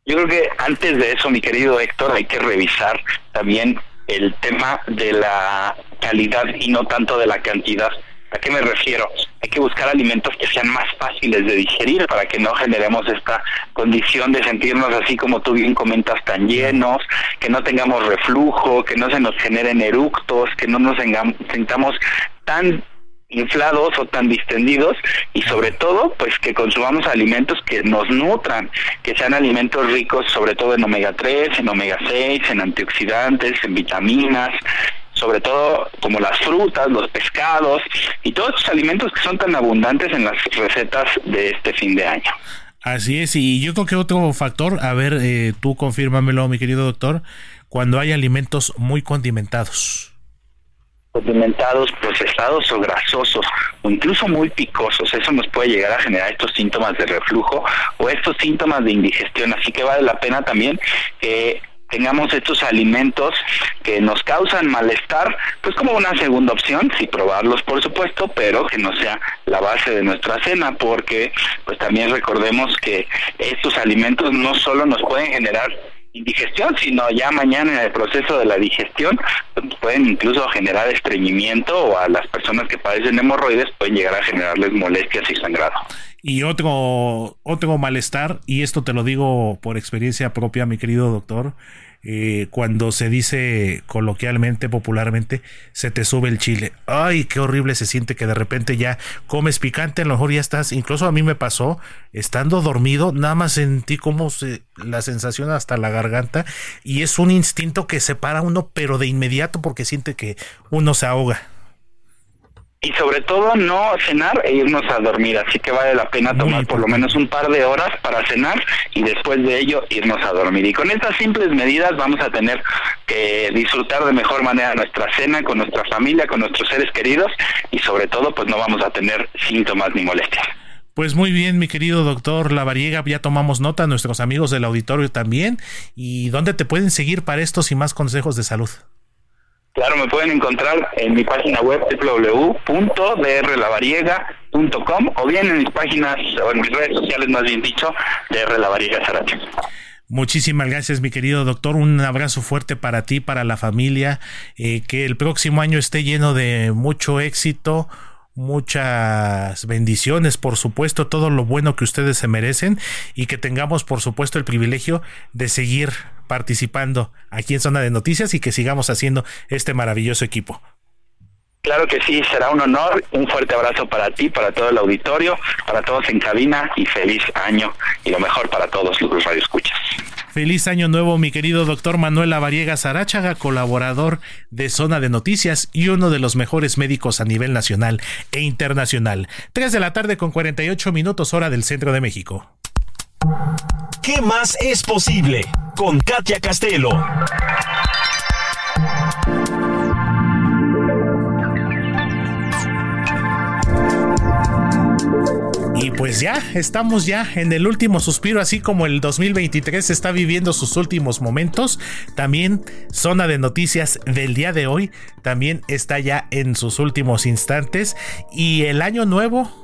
Yo creo que antes de eso, mi querido Héctor, hay que revisar también el tema de la calidad y no tanto de la cantidad. ¿A qué me refiero? Hay que buscar alimentos que sean más fáciles de digerir para que no generemos esta condición de sentirnos así como tú bien comentas tan llenos, que no tengamos reflujo, que no se nos generen eructos, que no nos sintamos tan inflados o tan distendidos y sobre todo pues que consumamos alimentos que nos nutran, que sean alimentos ricos sobre todo en omega 3, en omega 6, en antioxidantes, en vitaminas, sobre todo como las frutas, los pescados y todos estos alimentos que son tan abundantes en las recetas de este fin de año. Así es, y yo creo que otro factor, a ver, eh, tú confírmamelo, mi querido doctor, cuando hay alimentos muy condimentados condimentados, procesados o grasosos o incluso muy picosos. Eso nos puede llegar a generar estos síntomas de reflujo o estos síntomas de indigestión. Así que vale la pena también que tengamos estos alimentos que nos causan malestar, pues como una segunda opción, sí probarlos por supuesto, pero que no sea la base de nuestra cena, porque pues también recordemos que estos alimentos no solo nos pueden generar indigestión, sino ya mañana en el proceso de la digestión pueden incluso generar estreñimiento o a las personas que padecen hemorroides pueden llegar a generarles molestias y sangrado. Y otro, otro malestar, y esto te lo digo por experiencia propia, mi querido doctor, eh, cuando se dice coloquialmente, popularmente, se te sube el chile. Ay, qué horrible se siente que de repente ya comes picante, a lo mejor ya estás, incluso a mí me pasó, estando dormido, nada más sentí como se, la sensación hasta la garganta y es un instinto que separa uno, pero de inmediato porque siente que uno se ahoga y sobre todo no cenar e irnos a dormir. Así que vale la pena tomar por lo menos un par de horas para cenar y después de ello irnos a dormir. Y con estas simples medidas vamos a tener que disfrutar de mejor manera nuestra cena con nuestra familia, con nuestros seres queridos y sobre todo pues no vamos a tener síntomas ni molestias. Pues muy bien, mi querido doctor Lavariega, ya tomamos nota, nuestros amigos del auditorio también. ¿Y dónde te pueden seguir para estos y más consejos de salud? Claro, me pueden encontrar en mi página web www.drlavariega.com o bien en mis páginas o en mis redes sociales, más bien dicho, DR Lavariega Saracho. Muchísimas gracias, mi querido doctor. Un abrazo fuerte para ti, para la familia. Eh, que el próximo año esté lleno de mucho éxito, muchas bendiciones, por supuesto, todo lo bueno que ustedes se merecen y que tengamos, por supuesto, el privilegio de seguir participando aquí en Zona de Noticias y que sigamos haciendo este maravilloso equipo. Claro que sí, será un honor. Un fuerte abrazo para ti, para todo el auditorio, para todos en cabina y feliz año y lo mejor para todos los radioescuchas. Feliz año nuevo, mi querido doctor Manuel Avariega Sarachaga, colaborador de Zona de Noticias y uno de los mejores médicos a nivel nacional e internacional. 3 de la tarde con 48 minutos hora del centro de México. ¿Qué más es posible? Con Katia Castelo. Y pues ya, estamos ya en el último suspiro, así como el 2023 está viviendo sus últimos momentos. También Zona de Noticias del día de hoy también está ya en sus últimos instantes. Y el año nuevo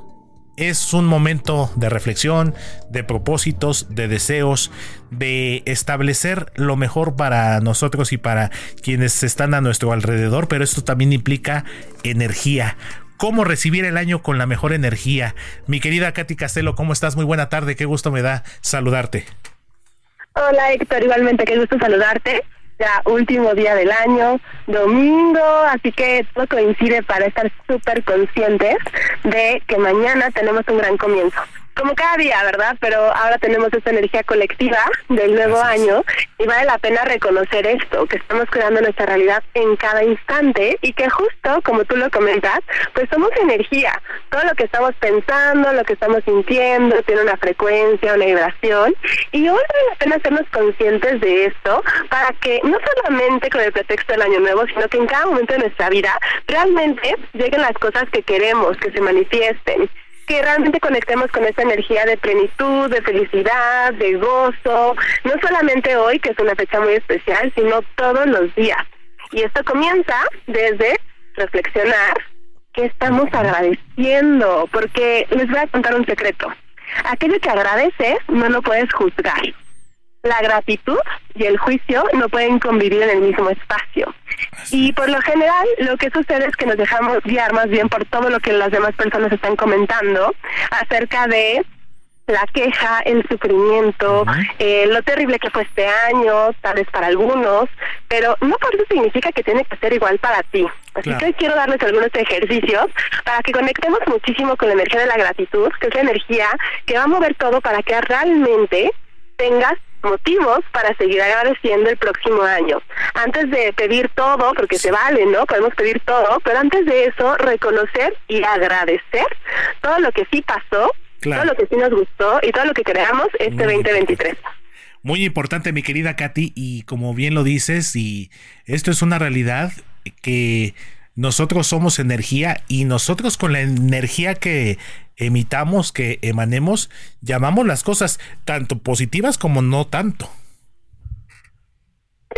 es un momento de reflexión, de propósitos, de deseos, de establecer lo mejor para nosotros y para quienes están a nuestro alrededor, pero esto también implica energía cómo recibir el año con la mejor energía. Mi querida Katy Castelo, ¿cómo estás? Muy buena tarde, qué gusto me da saludarte. Hola Héctor, igualmente qué gusto saludarte. Ya último día del año, domingo, así que todo coincide para estar súper conscientes de que mañana tenemos un gran comienzo como cada día, ¿verdad? Pero ahora tenemos esta energía colectiva del nuevo año y vale la pena reconocer esto, que estamos creando nuestra realidad en cada instante y que justo, como tú lo comentas, pues somos energía. Todo lo que estamos pensando, lo que estamos sintiendo, tiene una frecuencia, una vibración y hoy vale la pena hacernos conscientes de esto para que no solamente con el pretexto del año nuevo, sino que en cada momento de nuestra vida realmente lleguen las cosas que queremos, que se manifiesten que realmente conectemos con esa energía de plenitud, de felicidad, de gozo, no solamente hoy, que es una fecha muy especial, sino todos los días. Y esto comienza desde reflexionar que estamos agradeciendo, porque les voy a contar un secreto. Aquello que agradeces no lo puedes juzgar la gratitud y el juicio no pueden convivir en el mismo espacio. Y por lo general lo que sucede es que nos dejamos guiar más bien por todo lo que las demás personas están comentando acerca de la queja, el sufrimiento, eh, lo terrible que fue este año, tal vez para algunos, pero no por eso significa que tiene que ser igual para ti. Así que hoy quiero darles algunos ejercicios para que conectemos muchísimo con la energía de la gratitud, que es la energía que va a mover todo para que realmente tengas motivos para seguir agradeciendo el próximo año. Antes de pedir todo, porque se vale, ¿no? Podemos pedir todo, pero antes de eso, reconocer y agradecer todo lo que sí pasó, todo lo que sí nos gustó y todo lo que creamos este 2023. Muy importante, mi querida Katy, y como bien lo dices, y esto es una realidad que nosotros somos energía y nosotros con la energía que emitamos, que emanemos, llamamos las cosas tanto positivas como no tanto.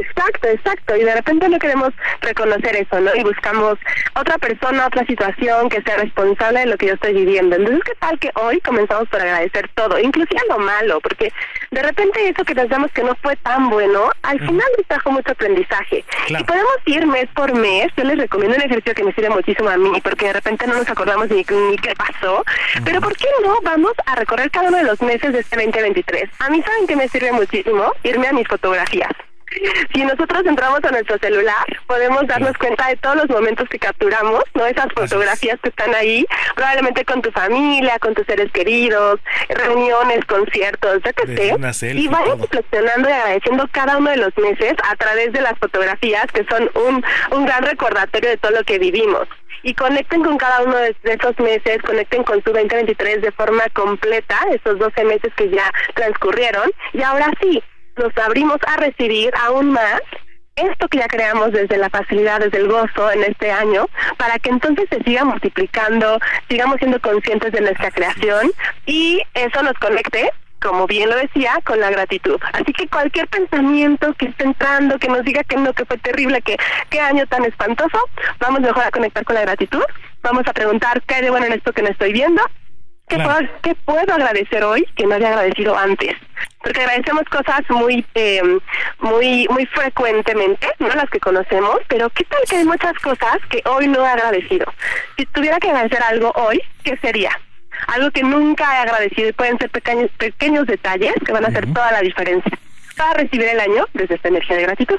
Exacto, exacto. Y de repente no queremos reconocer eso, ¿no? Y buscamos otra persona, otra situación que sea responsable de lo que yo estoy viviendo. Entonces, ¿qué tal que hoy comenzamos por agradecer todo, inclusive lo malo? Porque de repente eso que pensamos que no fue tan bueno, al final nos trajo mucho aprendizaje. Y podemos ir mes por mes. Yo les recomiendo un ejercicio que me sirve muchísimo a mí, porque de repente no nos acordamos ni, ni qué pasó. Pero ¿por qué no vamos a recorrer cada uno de los meses de este 2023? A mí, ¿saben que me sirve muchísimo? Irme a mis fotografías. Si nosotros entramos a nuestro celular, podemos darnos cuenta de todos los momentos que capturamos, ¿no? Esas fotografías que están ahí, probablemente con tu familia, con tus seres queridos, reuniones, conciertos, yo qué sé. Y vamos reflexionando y agradeciendo cada uno de los meses a través de las fotografías, que son un, un gran recordatorio de todo lo que vivimos y conecten con cada uno de, esos meses, conecten con su 2023 de forma completa, esos 12 meses que ya transcurrieron, y ahora sí, nos abrimos a recibir aún más esto que ya creamos desde la facilidad, desde el gozo en este año, para que entonces se siga multiplicando, sigamos siendo conscientes de nuestra creación y eso nos conecte como bien lo decía, con la gratitud. Así que cualquier pensamiento que esté entrando, que nos diga que no, que fue terrible, que qué año tan espantoso, vamos mejor a conectar con la gratitud. Vamos a preguntar qué hay de bueno en esto que no estoy viendo ¿Qué, puedo, agradecer hoy que no había agradecido antes? Porque agradecemos cosas muy, eh, muy, muy frecuentemente, no las que conocemos, pero ¿qué tal que hay muchas cosas que hoy no he agradecido? Si tuviera que agradecer algo hoy, ¿qué sería? Algo que nunca he agradecido y pueden ser pequeños, pequeños detalles que van a hacer toda la diferencia para recibir el año desde esta energía de gratitud.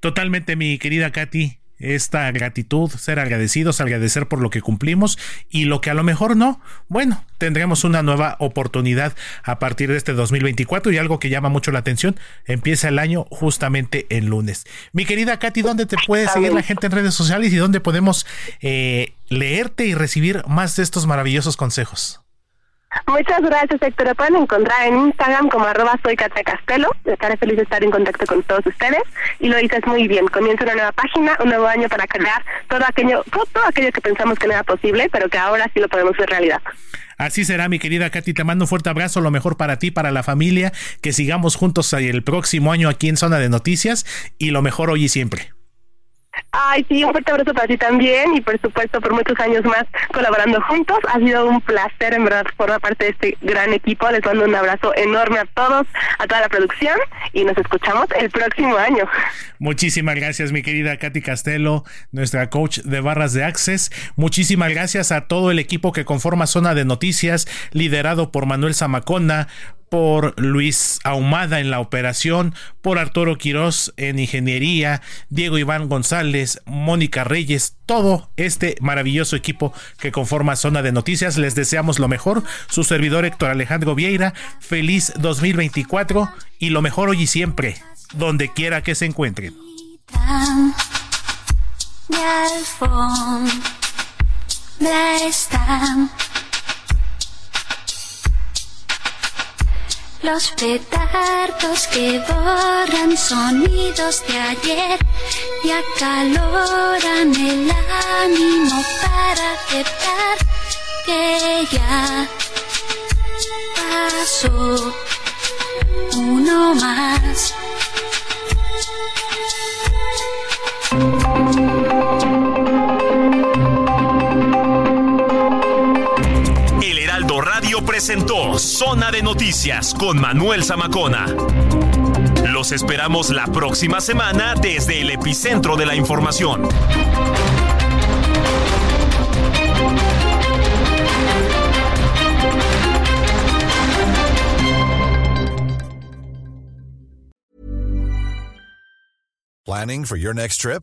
Totalmente, mi querida Katy esta gratitud, ser agradecidos, agradecer por lo que cumplimos y lo que a lo mejor no, bueno, tendremos una nueva oportunidad a partir de este 2024 y algo que llama mucho la atención, empieza el año justamente el lunes. Mi querida Katy, ¿dónde te puede seguir la gente en redes sociales y dónde podemos eh, leerte y recibir más de estos maravillosos consejos? Muchas gracias, Héctor. Me pueden encontrar en Instagram como arroba soy Castelo. Estaré feliz de estar en contacto con todos ustedes. Y lo dices muy bien. Comienza una nueva página, un nuevo año para crear todo aquello, todo aquello que pensamos que no era posible, pero que ahora sí lo podemos ver realidad. Así será, mi querida Katy. Te mando un fuerte abrazo, lo mejor para ti, para la familia. Que sigamos juntos el próximo año aquí en Zona de Noticias y lo mejor hoy y siempre. Ay, sí, un fuerte abrazo para ti también y por supuesto por muchos años más colaborando juntos. Ha sido un placer en verdad formar parte de este gran equipo. Les mando un abrazo enorme a todos, a toda la producción y nos escuchamos el próximo año. Muchísimas gracias mi querida Katy Castelo, nuestra coach de barras de Access. Muchísimas gracias a todo el equipo que conforma Zona de Noticias, liderado por Manuel Zamacona, por Luis Ahumada en la operación, por Arturo Quirós en ingeniería, Diego Iván González, Mónica Reyes, todo este maravilloso equipo que conforma Zona de Noticias. Les deseamos lo mejor. Su servidor Héctor Alejandro Vieira, feliz 2024 y lo mejor hoy y siempre, donde quiera que se encuentren. Los petardos que borran sonidos de ayer y acaloran el ánimo para aceptar que ya pasó uno más. Presentó Zona de Noticias con Manuel Zamacona. Los esperamos la próxima semana desde el epicentro de la información. Planning for your next trip?